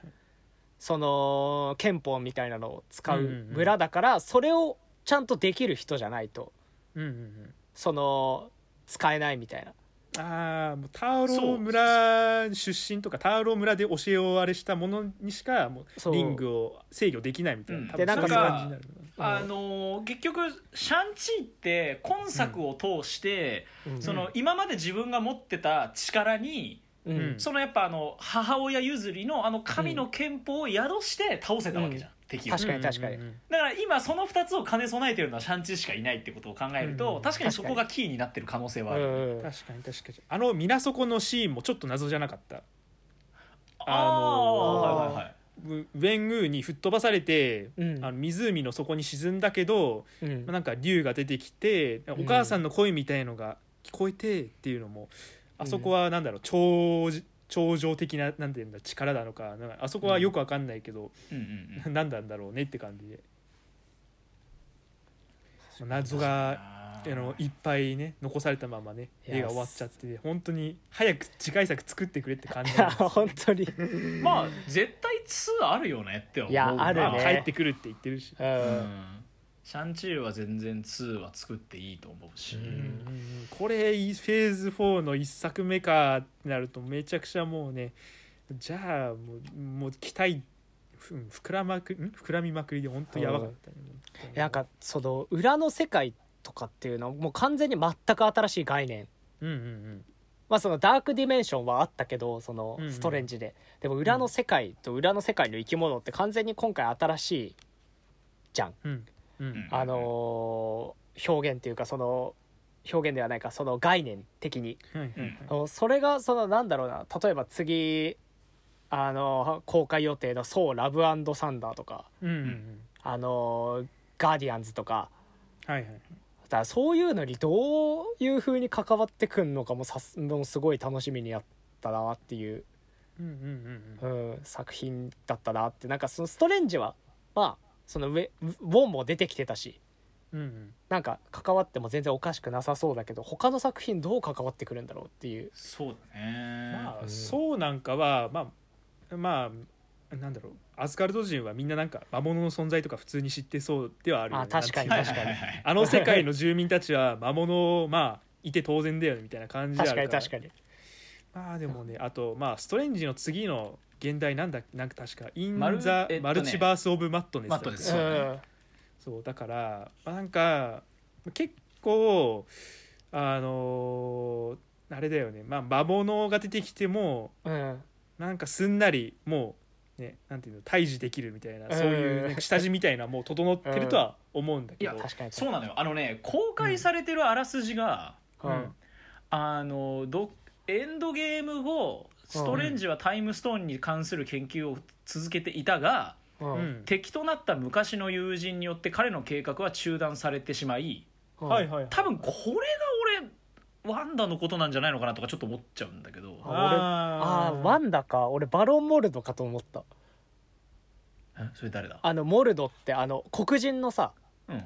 その憲法みたいなのを使ううんうんうん。村だからそれをちゃんとできる人じゃないと。うんうんうん。その使えないみたいなああもうターロー村出身とかターロー村で教えをあれしたものにしかもそう。うリングを制御できないみたいな、うん多分そういう感じになるあのー結局シャンチーって今作を通して、うん。その今まで自分が持ってた力に、うん。うんそのやっぱあの母親譲りのあの神の憲法を宿して倒せたわけじゃん、敵を確かに確かにうんうんうん。だから今その2つを兼ね備えてるのはシャンチーしかいないってことを考えると、うん確かにそこがキーになってる可能性はある、うん確かに確かにあの水底のシーンもちょっと謎じゃなかった？ああのあはいはいはい。ウウェングーに吹っ飛ばされて、うん。あの湖の底に沈んだけど、うん。なんか竜が出てきてお母さんの声みたいのが聞こえてっていうのも、あそこはなんだろう超超常的ななんていうんだ力なのかなんかあそこはよくわかんないけど、うんうん 何なんだろうねって感じで。謎があのいっぱいね残されたままねいや絵が終わっちゃって本当に早く次回作作ってくれって感じ 本当に。まあ絶対2あるよねって思う。いやあるまあね帰ってくるって言ってるし、ううんんシャンチーは全然2は作っていいと思うし、うんうんうん。うんこれフェーズ4の1作目かってなるとめちゃくちゃもうねじゃあもうもう期待ふ膨らまくん？膨らみまくりで本当やばかったね、なんかその裏の世界とかっていうのはもう完全に全く新しい概念。うんうんうん。まあそのダークディメンションはあったけどそのうんうんストレンジで、でも裏の世界と裏の世界の生き物って完全に今回新しいじゃん、うん。うん。うんあのー表現っていうかその表現ではないかその概念的に。それがそのなんだろうな例えば次あの公開予定の「ソーラブサンダー」とかうんうんうん。あのガーディアンズとか。はいはいだそういうのにどういう風に関わってくんのかもさすもうすごい楽しみにやったなっていう、うんうんうん。うん、作品だったなって。なんかそのストレンジはまあその上ウォンも出てきてたし。うんうん。なんか関わっても全然おかしくなさそうだけど他の作品どう関わってくるんだろうっていう。そうだね。まあ、うん。そうなんかはまあまあなんだろう。アスガルド人はみんななんか魔物の存在とか普通に知ってそうではあるよね。あ確かに確かに。あの世界の住民たちは魔物まあいて当然だよねみたいな感じであ確かるからに確かにまあでもねあとまあストレンジの次の現代なんだなんか確かインマルザ、マルチバース・オブ・マットネスマットネス。うん。そうだねそうだから、まあ、なんか結構あのーあれだよね、まあ、魔物が出てきてもうん。なんかすんなりもうねなんていうの退治できるみたいなそういうなんか下地みたいなもう整ってるとは思うんだけど、いや確かに。そうなのよ。あのね公開されてるあらすじが、うん。あのどエンドゲーム後ストレンジはタイムストーンに関する研究を続けていたが、うん。うん敵となった昔の友人によって彼の計画は中断されてしまいうん。はいはい。はい多分これが俺ワンダのことなんじゃないのかなとかちょっと思っちゃうんだけど。あ俺あーワンダか。俺バロン・モルドかと思った。えそれ誰だ？あのモルドってあの黒人のさうん。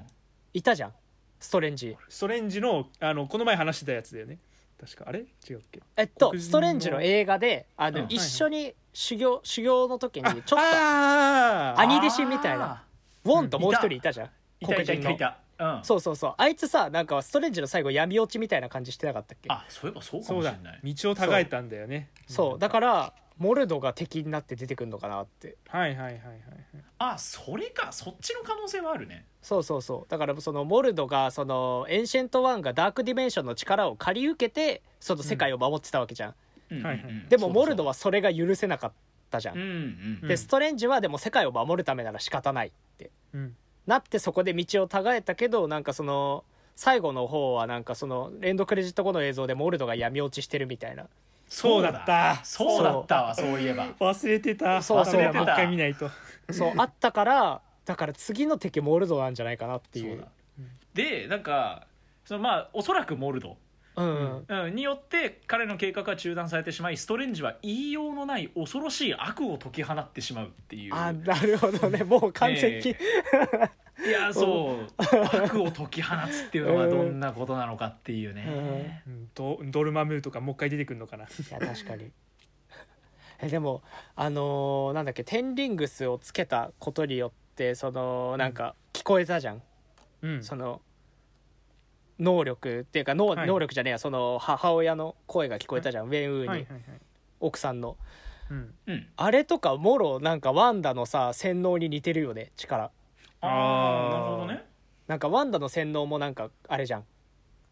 いたじゃん。ストレンジ。ストレンジのあのこの前話してたやつだよね確か。あれ？違うっけ？えっとストレンジの映画であの、うん一緒に修行修行の時にあちょっと兄弟子みたいな。あウォンともう一人いたじゃん、ーいたいたいたいた。うん。そうそうそう。あいつさなんかストレンジの最後闇落ちみたいな感じしてなかったっけ？あそういえばそうかそうだもしれない。道をたがえたんだよねそう。だからモルドが敵になって出てくるのかなって。はいはいはいはいあそれか。そっちの可能性はあるね。そうそうそう。だからそのモルドがそのエンシェントワンがダークディメンションの力を借り受けてその世界を守ってたわけじゃん、うんはいはいでもモルドははそれが許せなかったじゃん、うんうんうん。でストレンジはでも世界を守るためなら仕方ないって。うん。なってそこで道をたがえたけどなんかその最後の方はなんかそのエンドクレジット後の映像でモルドが闇落ちしてるみたいなそうだった。そうだった。わそういえば。忘れてた。そう忘れてた。もう一回見ないと。そうあったからだから次の敵モルドなんじゃないかなっていう。でなんかそのまあおそらくモルド、うんうん。うん、によって彼の計画は中断されてしまいストレンジは言いようのない恐ろしい悪を解き放ってしまうっていう。あなるほどね。もう完全に、えいやそう。悪を解き放つっていうのはどんなことなのかっていうね、うん。ドドルマムーとかもう一回出てくるのかな。いや確かに。えでもあのーなんだっけテンリングスをつけたことによってそのなんか聞こえたじゃん、うん。その能力っていうか能,、はい。能力じゃねえやその母親の声が聞こえたじゃん、ウェンウーに、はいはいはい。奥さんの。うん。うん。あれとかもろなんかワンダのさ洗脳に似てるよね力ああなるほどね。なんかワンダの洗脳もなんかあれじゃん。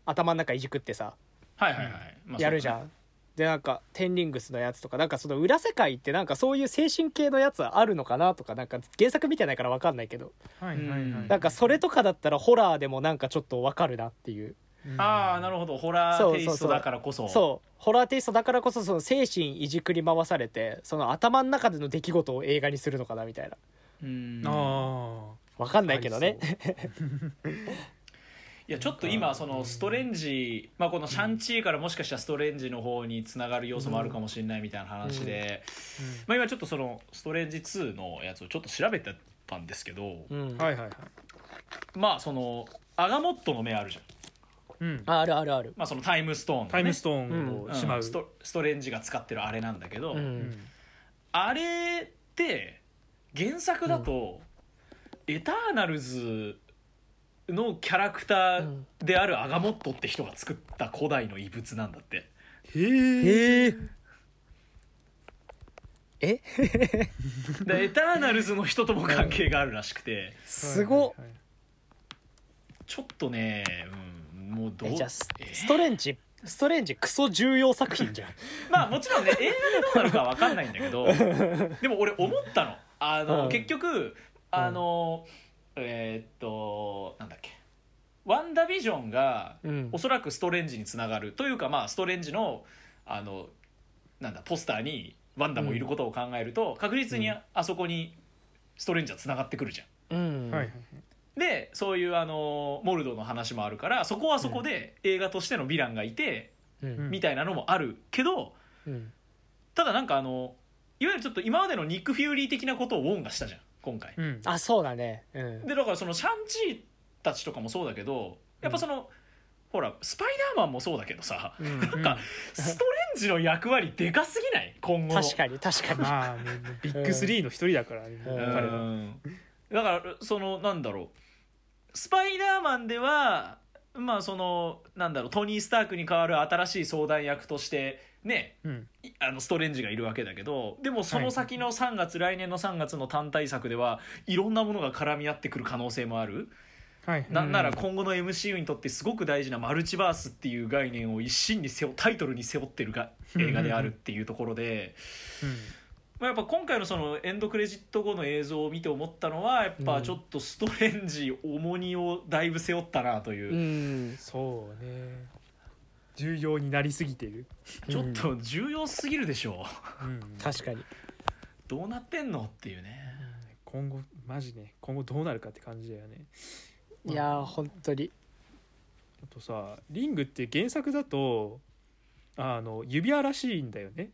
頭の中いじくってさ。はいはいはい、まあやるじゃん、でなんかテンリングスのやつとか。なんかその裏世界ってなんかそういう精神系のやつあるのかなとか。なんか原作見てないから分かんないけど。はいはいはいうんなんかそれとかだったらホラーでもなんかちょっと分かるなっていう。うんああなるほど。ホラーテイストだからこそ。そうホラーテイストだからこそその精神いじくり回されてその頭の中での出来事を映画にするのかなみたいな。うん。あ分かんないけどね。いやちょっと今そのストレンジ、まあ、このシャンチーからもしかしたらストレンジの方につながる要素もあるかもしれないみたいな話で、まあ、今ちょっとそのストレンジ2のやつをちょっと調べてたんですけど、うん。あはいはいはいまあそのアガモットの目あるじゃん、うん。ああるあるある。まあ、そのタイムストーンの、ね、タイムストーンをしまう。うん。ストストレンジが使ってるあれなんだけど、あれって原作だと、エターナルズのキャラクターであるアガモットって人が作った古代の遺物なんだって。へえへええ？でエターナルズの人とも関係があるらしくて。すごっ。ちょっとね、うん、もうどう？えじゃあストレンジ。ストレンジクソ重要作品じゃん。まあもちろんね映画でどうなるかわかんないんだけど。でも俺思ったの。あの、うん。結局あの、えーっとなんだっけ。ワンダービジョンがうん。おそらくストレンジにつながるというかまあストレンジのあのなんだポスターにワンダもいることを考えると、確実にうん。あそこにストレンジはつながってくるじゃん。うん。はいはいでそういうあのモルドの話もあるからそこはそこで映画としてのヴィランがいて、うん。みたいなのもあるけどうん。ただなんかあのいわゆるちょっと今までのニック・フューリー的なことをウォンがしたじゃん今回。うん。あそうだね。うん。でだからそのシャンチーたちとかもそうだけどやっぱその、ほらスパイダーマンもそうだけどさうん。なんかストレンジの役割でかすぎない？今後の。確かに確かに。まあねビッグスリーの一人だからねん。う彼は。ん。だからそのなんだろう。スパイダーマンではまあそのなんだろうトニー・スタークに代わる新しい相談役としてねうん。いあのストレンジがいるわけだけどでもその先の3月、来年の3月の単体作ではいろんなものが絡み合ってくる可能性もある。はい。なんなら今後の MCU にとってすごく大事なマルチバースっていう概念を一身に背負タイトルに背負ってるが映画であるっていうところで、まあ、やっぱ今回のそのエンドクレジット後の映像を見て思ったのはやっぱちょっとストレンジ重荷をだいぶ背負ったなという、うん。そうね重要になりすぎてる。ちょっと重要すぎるでしょ。ううん。確かに。どうなってんのっていうね。今後マジね。今後どうなるかって感じだよね。いやー本当に。あとさリングって原作だとあの指輪らしいんだよね。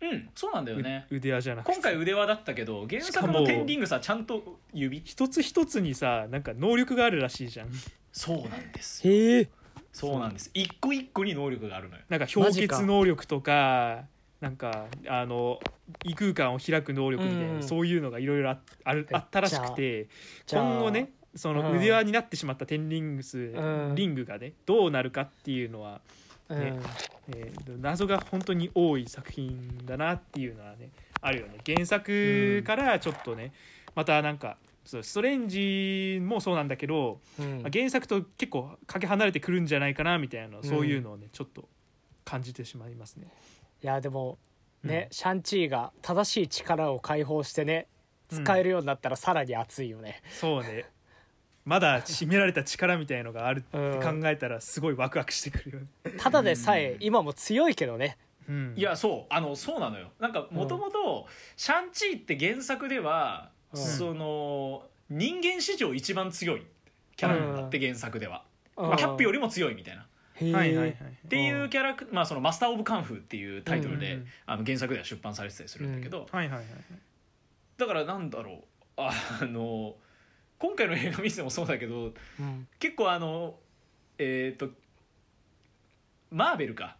うんそうなんだよね。う腕輪じゃなくて今回腕輪だったけど原作のテンリングさちゃんと指。一つ一つにさなんか能力があるらしいじゃん。そうなんですよ。へえそうなんです。一個一個に能力があるのよ。なんか氷結能力とかなんかあの異空間を開く能力みたいな、うんそういうのがいろいろああるえあったらしくて今後ねそのうん。腕輪になってしまったテンリングス、ん。リングがねどうなるかっていうのはうん。ねえー謎が本当に多い作品だなっていうのはねあるよね。原作からちょっとね、またなんかそうストレンジもそうなんだけど、うん。まあ原作と結構かけ離れてくるんじゃないかなみたいなうん。そういうのをねちょっと感じてしまいますね。いやでもね、うん。シャンチーが正しい力を解放してね使えるようになったらさらに熱いよね、そうね。まだ秘められた力みたいのがあるってうん。考えたらすごいワクワクしてくるよね。ただでさえ今も強いけどね。うん。いやそう。あのそうなのよ。なんかもともとシャンチーって原作では、うんその人間史上一番強いキャラなんだって原作では、うん。キャップよりも強いみたいな。はいはいはい。っていうキャラクまあそのマスター・オブ・カンフーっていうタイトルで、うんうんうん。あの原作では出版されてたりするんだけど、はいはいはい。だからなんだろう。あの今回の映画見ててもそうだけどうん。結構あのえっ、とマーベルか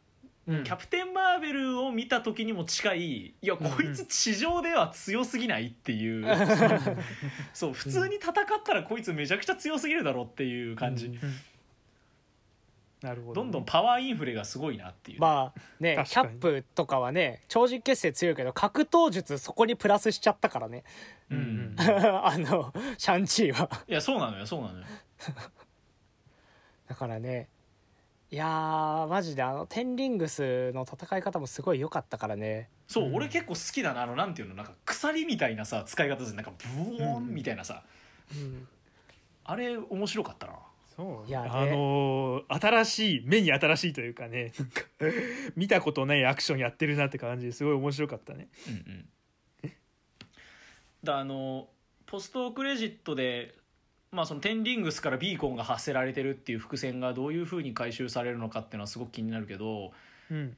うん。キャプテン・マーベルを見た時にも近いいやこいつ地上では強すぎないっていう そう普通に戦ったらこいつめちゃくちゃ強すぎるだろうっていう感じ、うん。なるほど、どんどんパワーインフレがすごいなっていう、まあねキャ確かに。ップとかはね超人結成強いけど格闘術そこにプラスしちゃったからね。うんうん。あのシャンチーは。いやそうなのよそうなのよ。だからねいやーマジであのテンリングスの戦い方もすごい良かったからね。そう、うん。俺結構好きだなあのなんていうのなんか鎖みたいなさ使い方でなんかブーンみたいなさ、うん。あれ面白かったな。そう。いやね。あのー新しい目に新しいというかねなんか見たことないアクションやってるなって感じですごい面白かったね。うんうん。だあのポストクレジットでまあそのテンリングスからビーコンが発せられてるっていう伏線がどういうふうに回収されるのかっていうのはすごく気になるけどうん、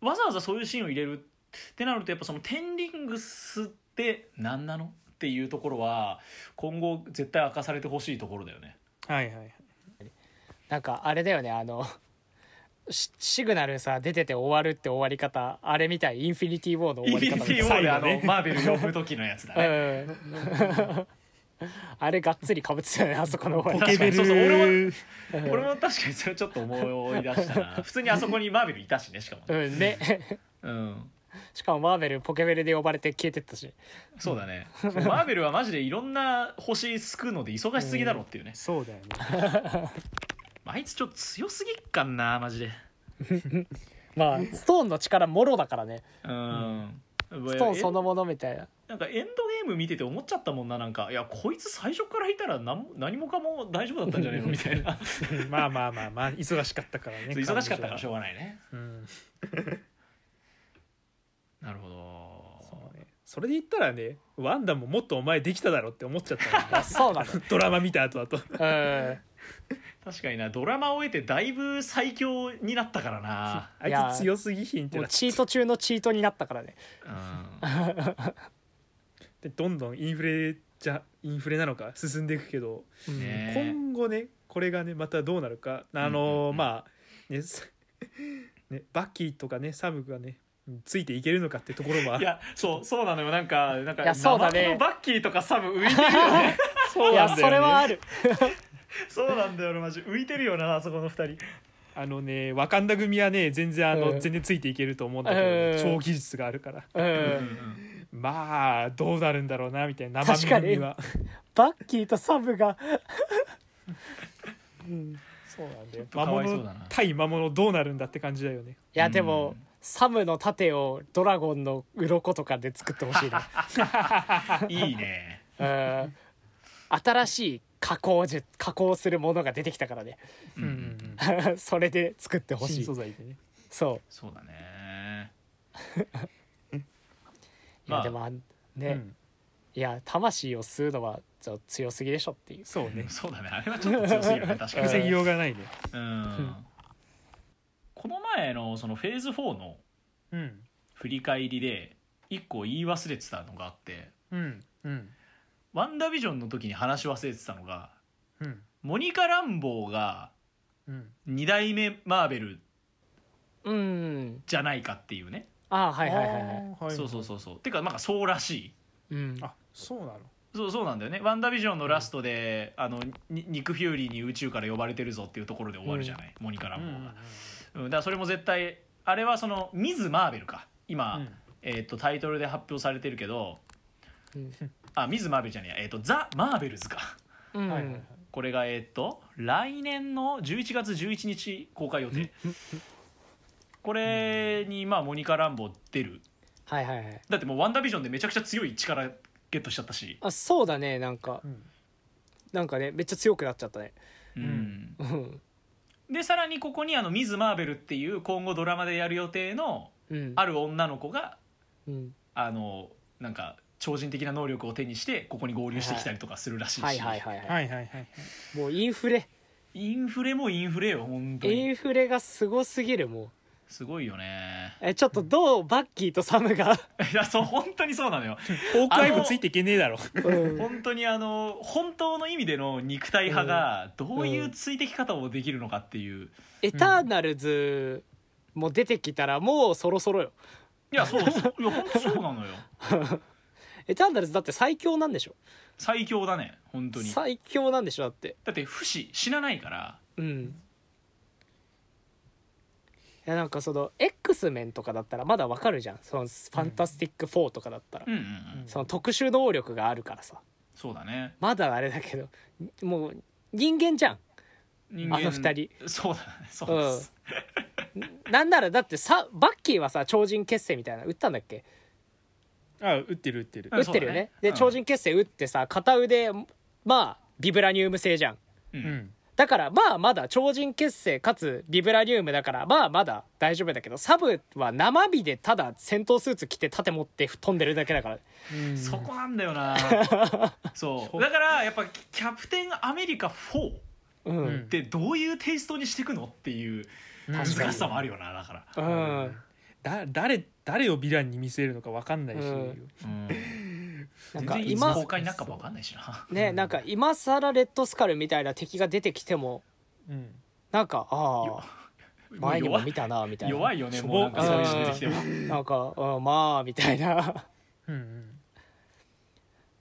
わざわざそういうシーンを入れるってなるとやっぱそのテンリングスって何なのっていうところは今後絶対明かされてほしいところだよね。はいはいはい。なんかあれだよねあのシシグナルさ出てて終わるって終わり方あれみたいインフィニティ・ウォーの終インフィわり方ニティウォーであのマーベル呼ぶ時のやつだね。うん あれがっつりかぶってたよねあそこの終わりポケベル確かに。そうそう俺うん俺も確かにそれちょっと思い出したな。普通にあそこにマーベルいたしねしかも。ねうんね。うん。しかもマーベルポケベルで呼ばれて消えてったし。そうだね。マーベルはマジでいろんな星救うので忙しすぎだろっていうね、そうだよね。あいつちょっと強すぎっかんなマジで。まあストーンの力もろだからね。うん、ストーンそのものみたいな。なんかエンドゲーム見てて思っちゃったもんななんか。いやこいつ最初からいたら何も何もかも大丈夫だったんじゃねえの？みたいな。まあまあまあまあ忙しかったからね。忙しかったからしょううがないね。うん、なるほそうね。それで言ったらね、ワンダももっとお前できただろって思っちゃったね。あそうなの？ドラマ見た後だと。うん。ど確かにな。ドラマを終えてだいぶ最強になったからな。あいつ強すぎひんってなチート中のチートになったからね。うん。でどんどんインフレじゃインフレなのか進んでいくけど、うんね今後ねこれがねまたどうなるか。あうんうんうん。まあねすねバッキーとかねサムがねついていけるのかってところもあいやそうそうなのよ。なんかなんかいやそうだね。生のバッキーとかサム浮いてるよね。そういやなんだよね。それはあるそうなんだよなマジ。浮いてるよなあそこの二人。あのねワカンダ組はね全然あの、うん全然ついていけると思うんだけどね、うん超技術があるから。うんまあどうなるんだろうなみたいな生身確かに。組は。バッキーとサブが。うん。そうなんだよ。とか魔物わいそうだな。対魔物どうなるんだって感じだよね。いやでも、うんサムの盾をドラゴンの鱗とかで作ってほしいな。いいね。うん。新しい加工術加工するものが出てきたからね。うんうんうん。それで作ってほし新い素材でね。そそうだね。ういまあ。やでもね、うん。いや魂を吸うのはちょっと強すぎでしょっていう。そうね。そうだね。あれはちょっと強すぎるね。確かに。防ぎようがないねうん。この前のそのフェーズ4のうん。振り返りで一個言い忘れてたのがあって。うん。うんワンダービジョンの時に話し忘れてたのがうん。モニカ・ランボーがうん。2代目マーベルうん。じゃないかっていうね、ああはいはいはいはい。あーそうそうそうそう。てかなんかそうらしい。うん。あそうなの？そうそうなんだよね。ワンダービジョンのラストで、あのニニック・フューリーに宇宙から呼ばれてるぞっていうところで終わるじゃない、モニカ・ランボーが、うんだからそれも絶対あれはそのミズ・マーベルか。今、うん。えー、とタイトルで発表されてるけどうんあミズ・マーベルじゃねえや、えー、とザ・マーベルズか。うん。はいはいはい。これがえっ、と来年の11月11日公開予定。これにまあモニカ・ランボー出る。はいはいはい。だってもうワンダービジョンでめちゃくちゃ強い力ゲットしちゃったし。あそうだねなんか。うん。なんかねめっちゃ強くなっちゃったね。うん。うん。でさらにここにあのミズ・マーベルっていう今後ドラマでやる予定のうん。ある女の子がうん。あのなんか超人的な能力を手にしてここに合流してきたりとかするらしいし、はいはいはいはい。はいはいはいもうインフレ。インフレもインフレよ本当に。インフレがすごすぎるもすごいよね。うえちょっとどうバッキーとサムが、いやそう本当にそうなのよ。崩壊部ついていけねえだろ。うん。本当にあの本当の意味での肉体派がどういう追跡方をできるのかっていう。エターナルズも出てきたらもうそろそろよ。いやそうそういや本当そうなのよ。エ ターナルズだって最強なんでしょ？最強だね本当に。だ最強なんでしょだって。って不死死なないから。うん。いやなんかその X メンとかだったらまだわかるじゃん。そのファンタスティック4とかだったら、うんうんうん。その特殊能力があるからさ。そうだね。まだあれだけどもう人間じゃん。人あの二人。そうだねそうです、なんならだってさバッキーはさ超人結成みたいなの打ったんだっけ？あ打ってる打ってる。うん打ってるよね。で超人結成打ってさ片腕まあビブラニウム製じゃん。ううん。んだからまあまだ超人結成かつビブラニウムだからまあまだ大丈夫だけどサブは生身でただ戦闘スーツ着て盾持って飛んでるだけだから。うん。そこなんだよな。そう。だからやっぱキャプテンアメリカ4うん、ううん。んってどういうテイストにしていくのっていう難しさもあるよなだからだ誰誰をヴィランに見せるのか分かんないし、うん。うん。なんか今公開になるかも分かんないしな。ねなんか今更レッドスカルみたいな敵が出てきてもうん。なんかああ前にも見たたなみたいな。弱いよねもうなんかそういうの出てきても。なんか、うん、まあみたいな。うん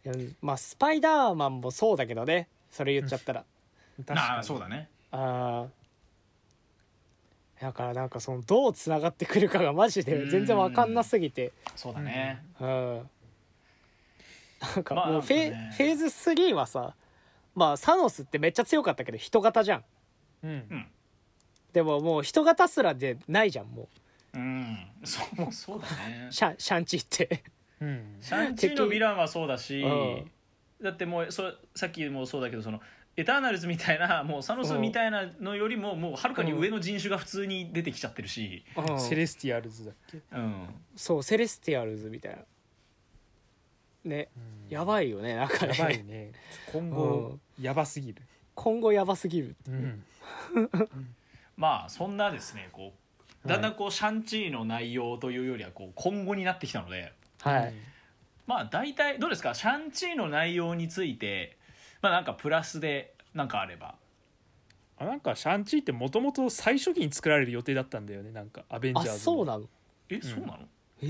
うん。まあスパイダーマンもそうだけどね。それ言っちゃったら、うん、確かに。なあそうだね。ああだからなんかそのどうつながってくるかがマジで全然わかんなすぎて。そうだね。うん。なんかまあもうフェ,、フェーズ3はさまあサノスってめっちゃ強かったけど人型じゃん。うん。でももう人型すらでないじゃんもう。ん。そうそうだね。うシャンシャンチって。うん。シャンチーのヴィランはそうだしうん。だってもうそさっきもそうだけどそのエターナルズみたいな もうサノスみたいなのよりももうはるかに上の人種が普通に出てきちゃってるし、うん。セレスティアルズだっけ、うん、そうセレスティアルズみたいな。ね。うん。やばいよねなんかね。やばいね。今後やばすぎる、今後やばすぎるうん。まあそんなですねこうだんだんこうシャンチーの内容というよりはこう今後になってきたので。はい、まあ大体どうですか？シャンチーの内容についてまあなんかプラスでなんかあれば。あなんかシャンチーってもともと最初期に作られる予定だったんだよねなんかアベンジャあーズの。そうなの？え、そうなの？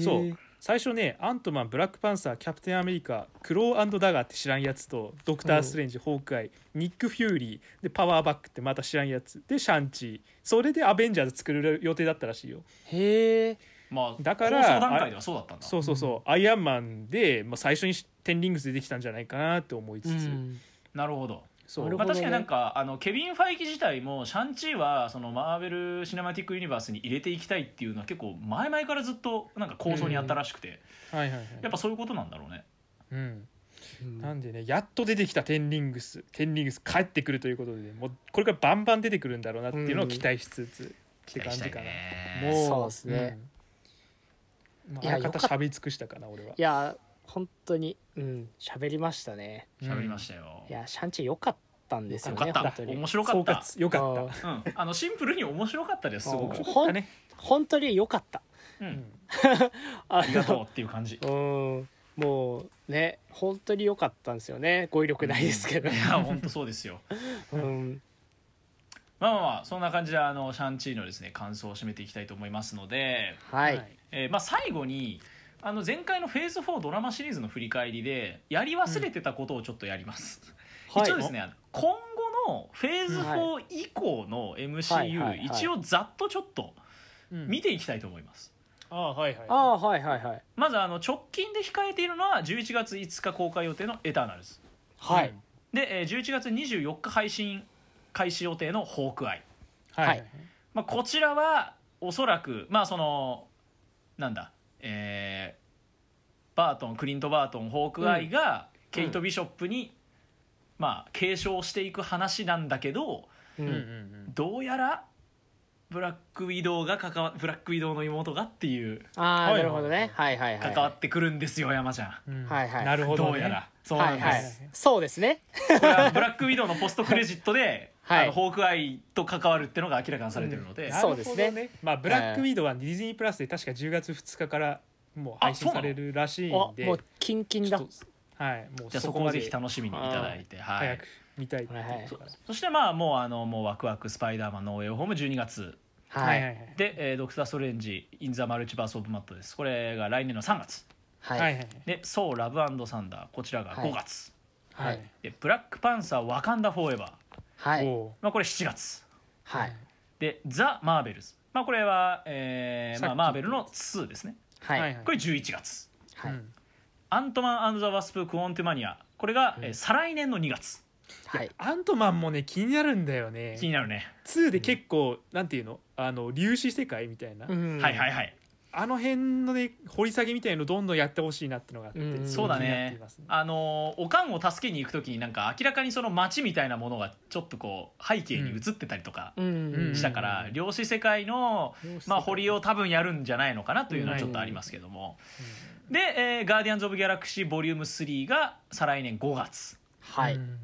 そう。最初ねアントマンブラックパンサーキャプテンアメリカクローダガーって知らんやつとドクター・ストレンジ、ホークアイニック・フューリーでパワーバックってまた知らんやつ。でシャンチー。それでアベンジャーズ作る予定だったらしいよ。へえまあだから構想段階ではそうだったんだ。そうそうそう、アイアンマンで、まあ、最初にテンリングス出てきたんじゃないかなって思いつつ、うんなるほど。そう。まあ、確かになんかあのケビン・ファイキ自体もシャンチーはそのマーベル・シネマティック・ユニバースに入れていきたいっていうのは結構前々からずっとなんか構想にあったらしくて、はいはいはい。やっぱそういうことなんだろうね。うん、うん。なんでねやっと出てきたテンリングステンリングス帰ってくるということで、ね、もうこれからバンバン出てくるんだろうなっていうのを期待しつつ、って感じかな、ね。もうそうですね、うん。まあ、いやあらかたよかっ喋り尽くしたかな俺は。いや本当にうん。喋りましたね。喋りましたよ、いやシャンチー良かったんですよよかった。ね本当に。面白か総った。括よかっあうん、あのシンプルに面白かったですすごく。あー、たよかったね、本当に良かった。う、うん。ん あありがとうっていう感じ。うん。もうね本当に良かったんですよね。語彙力ないですけど。いや本当そうですよ。うん。まあまあまあそんな感じであのシャンチーのですね感想を締めていきたいと思いますので、はい、えーまあ、最後にあの前回のフェーズ4ドラマシリーズの振り返りでやり忘れてたことをちょっとやります、はい。一応ですね今後のフェーズ4以降のはいはい MCU はい。一応ざっとちょっとうん。見ていきたいと思います、ああはいはい。ああはいはいはい。まずあの直近で控えているのは11月5日公開予定の「エターナルズ。はい、で、えー11月24日配信開始予定の「ホークアイ。はいはい。まあ、こちらはおそらくまあそのなんだえーバートンクリント・バートンホークアイがケイト・ビショップに、まあ継承していく話なんだけどううんんうん。どうやらブラックウィドウが関わブラックウィドウの妹がっていうああ、はいなるほどね。はいはいはい。関わってくるんですよ山ちゃん。うん。はいはい。なるほどね。どうやら。そうなんです、はいはい。そうですね。これはブラックウィドウのポストクレジットで、はい。あのホークアイと関わるっていうのが明らかにされてるので、なるほどそうですね。まあブラックウィドウはディズニープラスで確か10月2日からもう配信されるらしいんで。おもうキンキンだ。ちょっとはい。もうじゃあそそこまでぜひ楽しみにいただいて、はい。早く見たいっていうはいはいことからそしてまあもうあのもうワクワクスパイダーマンのウェイホーム12月。ははいいはいはい。で、えードクター・ストレンジ・イン・ザ・マルチバース・オブ・マットです。これが来年の3月。ははいいはい。で「ソー・ラブサンダー」こちらが5月、はい。で「ブラックパンサー・ワカンダ・フォーエバーはい。おう」まあ、これ7月。はい。で「ザ・マーベルズ」まあこれは、えーまあ、マーベルの2ですね。はい。はいこれ11月。はい。うん「アントマンザ・ワスプ・クオンティマニア」これが、うん。えー再来年の2月。はい。アントマンもね気になるんだよね。気になるね、2で結構なんていうの？あの粒子世界みたいな。うん。はいはいはいあの辺のね掘り下げみたいのどんどんやってほしいなってのがあってうんそうだね。ね。あのおかんを助けに行く時になんか明らかにその街みたいなものがちょっとこう背景に映ってたりとかしたから、量子世界の、まあ、堀を多分やるんじゃないのかなというのはちょっとありますけども、で、えーガーディアンズ・オブ・ギャラクシーボリューム3が再来年5月。はい。うん。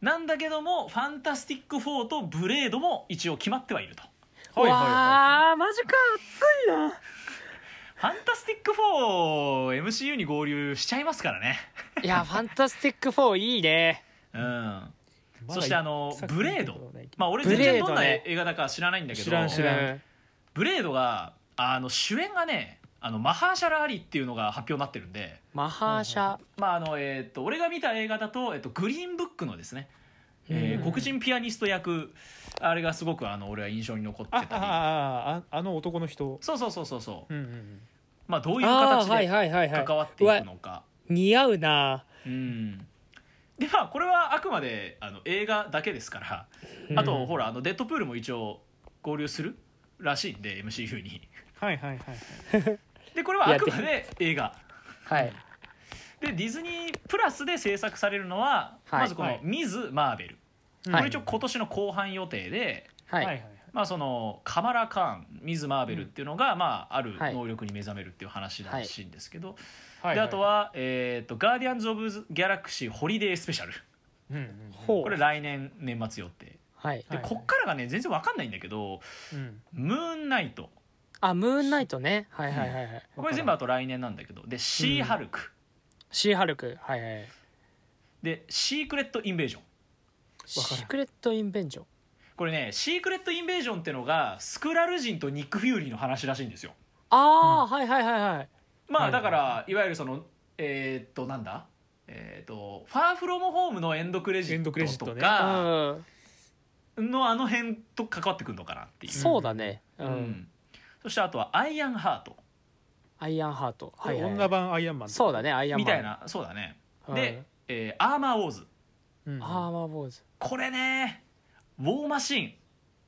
なんだけどもファンタスティック4とブレードも一応決まってはいると。はいはいはわあマジか熱いなファンタスティック 4MCU に合流しちゃいますからね。いや ファンタスティック4いいね。うん。そしてあのブレード。まあ俺全然どんな映画だか知らないんだけど知らん知らん。うんブレードがあの主演がねあのマハーシャラ・アリっていうのが発表になってるんで。マハーシャ。まああのえー、と俺が見た映画だと、えっとグリーンブックのですね、えーうん。黒人ピアニスト役あれがすごくあの俺は印象に残ってたり。あああああの男の人。そうそうそうそうそう。うんうんうんまあどういう形ではいはいはい関わっていくのか。似合うな。うん。でまあこれはあくまであの映画だけですから。あと、うんほらあのデッドプールも一応合流するらしいんで MCU に。はいはいはいでこれはあくまで映画。はい。でディズニープラスで制作されるのは、はい。まずこのはい「ミズ・マーベル」うんこれ一応今年の後半予定で、はいはいはいまあ、そのカマラ・カーンミズ・マーベルっていうのが、まあ、あるはい。能力に目覚めるっていう話らしいんですけど、はい。であとは、えーと「ガーディアンズ・オブ・ギャラクシー・ホリデー・スペシャル」うんうん。ほう。これ来年年末予定。はい。で、はい。こっからがね全然わかんないんだけどうん「ムーンナイトあムーンナイトね。はいはいはいはい」これ全部あと来年なんだけどで「シー・ハルク」シーハルクはいはい。で「シークレット・インベージョン」シークレットインベージョンこれねシークレット・インベージョンってのがスクラル人とニック・フューリーの話らしいんですよ。ああはいはいはいはい。はい。まあだからいわゆるそのえーっとなんだ？えーっと「ファーフロムホーム」のエンドクレジットとエンドクレジットね。かうん。のあの辺と関わってくるのかなっていう、そうだね。ううん。んそしてあとは「アイアンハート。アイアンハート。こはいはい。れ女版アイアンマンそうだねアイ」アンマン。みたいな。そうだね。うんで、えーアーマーウォーズ」うん。アーマーボーズこれねウォーマシーン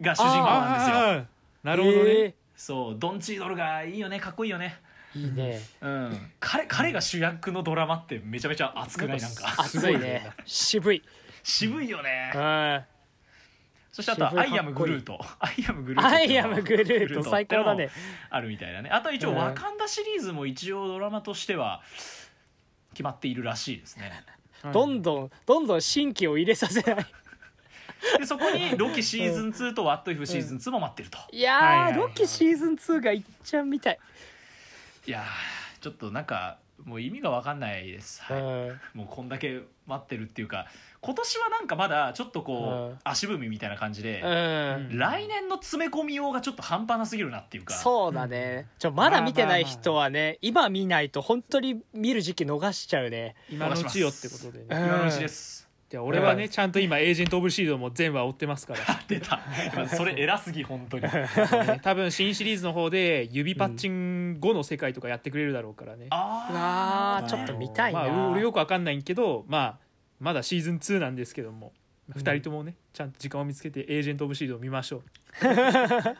が主人公なんですよ。あーなるほどね。えそうドンチードルがいいよねかっこいいよね。ーいいね。うん。彼彼が主役のドラマってめちゃめちゃ熱くない？なんか熱いね。渋い。渋いよね。うんそしてあとは「アイアムグルート」「アイアムグルート」アイアムグルート最高だね。あるみたいなね。あとは一応うん。ワカンダシリーズも一応ドラマとしては決まっているらしいですね。どんどんどんどん新規を入れさせないでそこに ロキシーズン2とワットイフシーズン2も待ってると。いやー、はいはいはいロキシーズン2がいっちゃんみたい、いやーちょっとなんかもう意味が分かんないです、はい。うん。もうこんだけ待ってるっていうか今年はなんかまだちょっとこう、うん。足踏みみたいな感じで、うん。来年の詰め込みようがちょっと半端なすぎるなっていうか。そうだね。ちょまだ見てない人はね今見ないと本当に見る時期逃しちゃうね。今のうちよってことでね。うん今のうちですっで俺はねちゃんと今エージェント・オブ・シールドも全話追ってますから。出た。それ偉すぎ本当に。ね多分新シリーズの方で指パッチン後の世界とかやってくれるだろうからね、ああー。ちょっと見たいな、まあ俺よくわかんないんけどまあまだシーズン2なんですけども、うん2人ともねちゃんと時間を見つけてエージェント・オブ・シールドを見ましょう。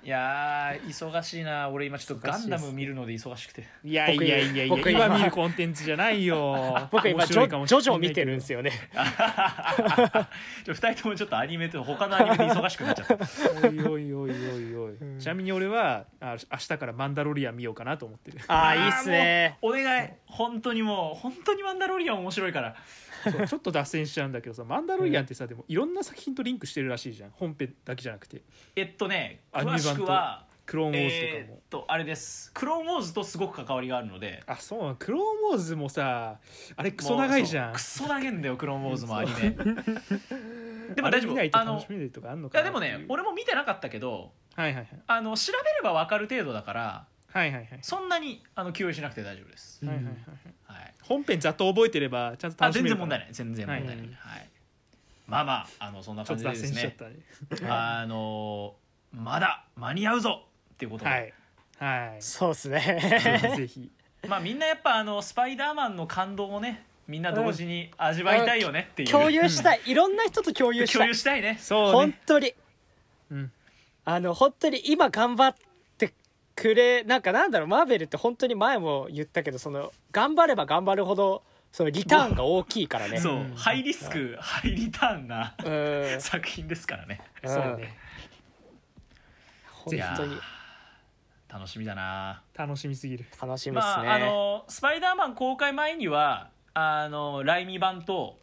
いやー忙しいな。俺今ちょっとガンダム見るので忙しくて。いやいやいやいや僕今今見るコンテンツじゃないよ。僕今ジョジョジョ見てるんですよよね ちょ2人ともちょっとアニメと他のアニメで忙しくなっちゃった。おいおいおいおいおい、うん。ちなみに俺はあ明日からマンダロリアン見ようかなと思ってる。ああいいっすね。お願い。本当にもう本当にマンダロリアン面白いからそう ちょっと脱線しちゃうんだけどさマンダロリアンってさ、でもいろんな作品とリンクしてるらしいじゃん。本編だけじゃなくて。えっとね詳しくはクローンウォーズとかも、えとあれです。クローンウォーズとすごく関わりがあるので。あそうなのクローンウォーズもさあれクソ長いじゃん。クソ長いんだよクローンウォーズもアニメ。でも大丈夫。あのいとかあんのいやでもね俺も見てなかったけどはいはいはい。あの調べれば分かる程度だからはいはいはい。そんなにあの気負いしなくて大丈夫です、うんはいはいはい。はい、本編ざっと覚えてればちゃんとあ楽し全然問題ない。全然問題ない、はいはい。まあまああのそんなちょっと感じでです脱線しちゃっねたね。あのまだ間に合うぞっていうことで、はいはい。そうっすね。ぜひ まあみんなやっぱあのスパイダーマンの感動をねみんな同時に味わいたいよねっていう、共有したい。いろんな人と共有した共い有したいね。そうね。本当に。うん。あの本当に今頑張ってくれなんかなんだろうマーベルって本当に前も言ったけどその頑張れば頑張るほどそのリターンが大きいからね。そう、うん。ハイリスクハイリターンなうん。作品ですからね。そうね。本当に。楽しみだな。楽しみっすね、ままああのスパイダーマン公開前にはあのライミ版と、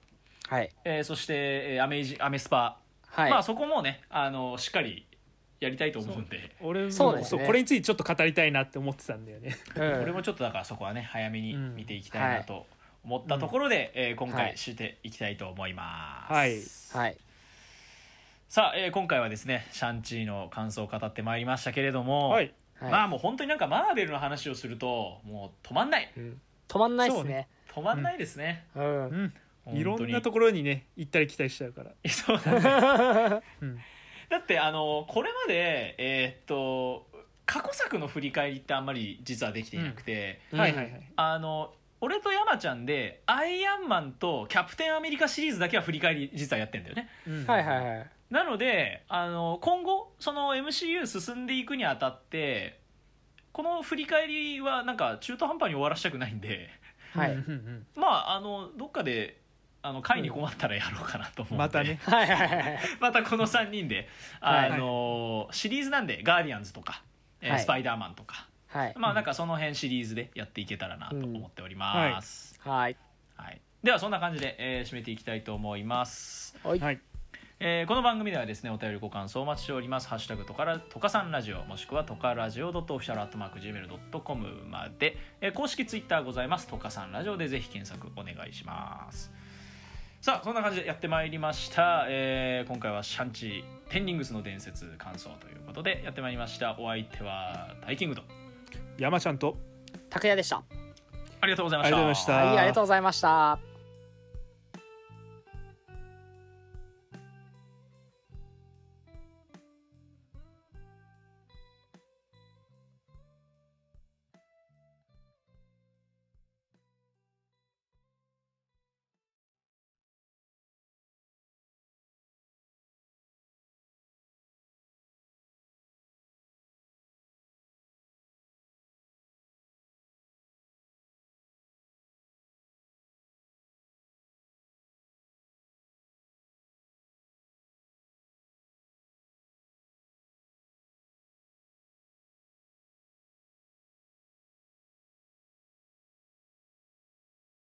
はい。えーそして、えーアメイジアメスパ、はい、まあそこもねあのしっかりやりたいと思うんで。俺もそうですね。これについてちょっと語りたいなって思ってたんだよね。うん。俺もちょっとだからそこはね早めにうん。見ていきたいなと思ったところで、えー今はい。回していきたいと思います、はい。はい。さあ、えー今回はですねシャンチーの感想を語ってまいりましたけれども、はい。はい。まあもう本当になんかマーベルの話をするともう止まんない。うん。止まんないっすね。止まんないですね、うん、うん。いろんなところにね行ったり来たりしちゃうから。そうだね。うんだってあのこれまでえーっと過去作の振り返りってあんまり実はできていなくて、うん。はいはいはい。あの俺と山ちゃんでアイアンマンとキャプテンアメリカシリーズだけは振り返り実はやってんだよね。うん。はいはいはい。なのであの今後その MCU 進んでいくにあたってこの振り返りはなんか中途半端に終わらせたくないんで。はい。うんうんうん。まああのどっかであの会に困ったらやろうかなと思うんで、またね。はいはいはいはい。またこの3人で、はい。あのシリーズなんで「ガーディアンズ」とか、えーはい。スパイダーマン」とか、はい。まあなんかその辺シリーズでやっていけたらなと思っております、はい。はい。ではそんな感じで、えー締めていきたいと思います、はい。はい。えーこの番組ではですねお便りご感想お待ちしております「ハッシュタグとからとかさんラジオ」もしくはとかラジオ .official.gmail.com まで、えー公式ツイッターございます。とかさんラジオでぜひ検索お願いしますさあそんな感じでやってまいりました、えー今回はシャンチーテンリングスの伝説感想ということでやってまいりました。お相手はタイキングと。山ちゃんと。拓也でした。ありがとうございました。ありがとうございました。はいありがとうございました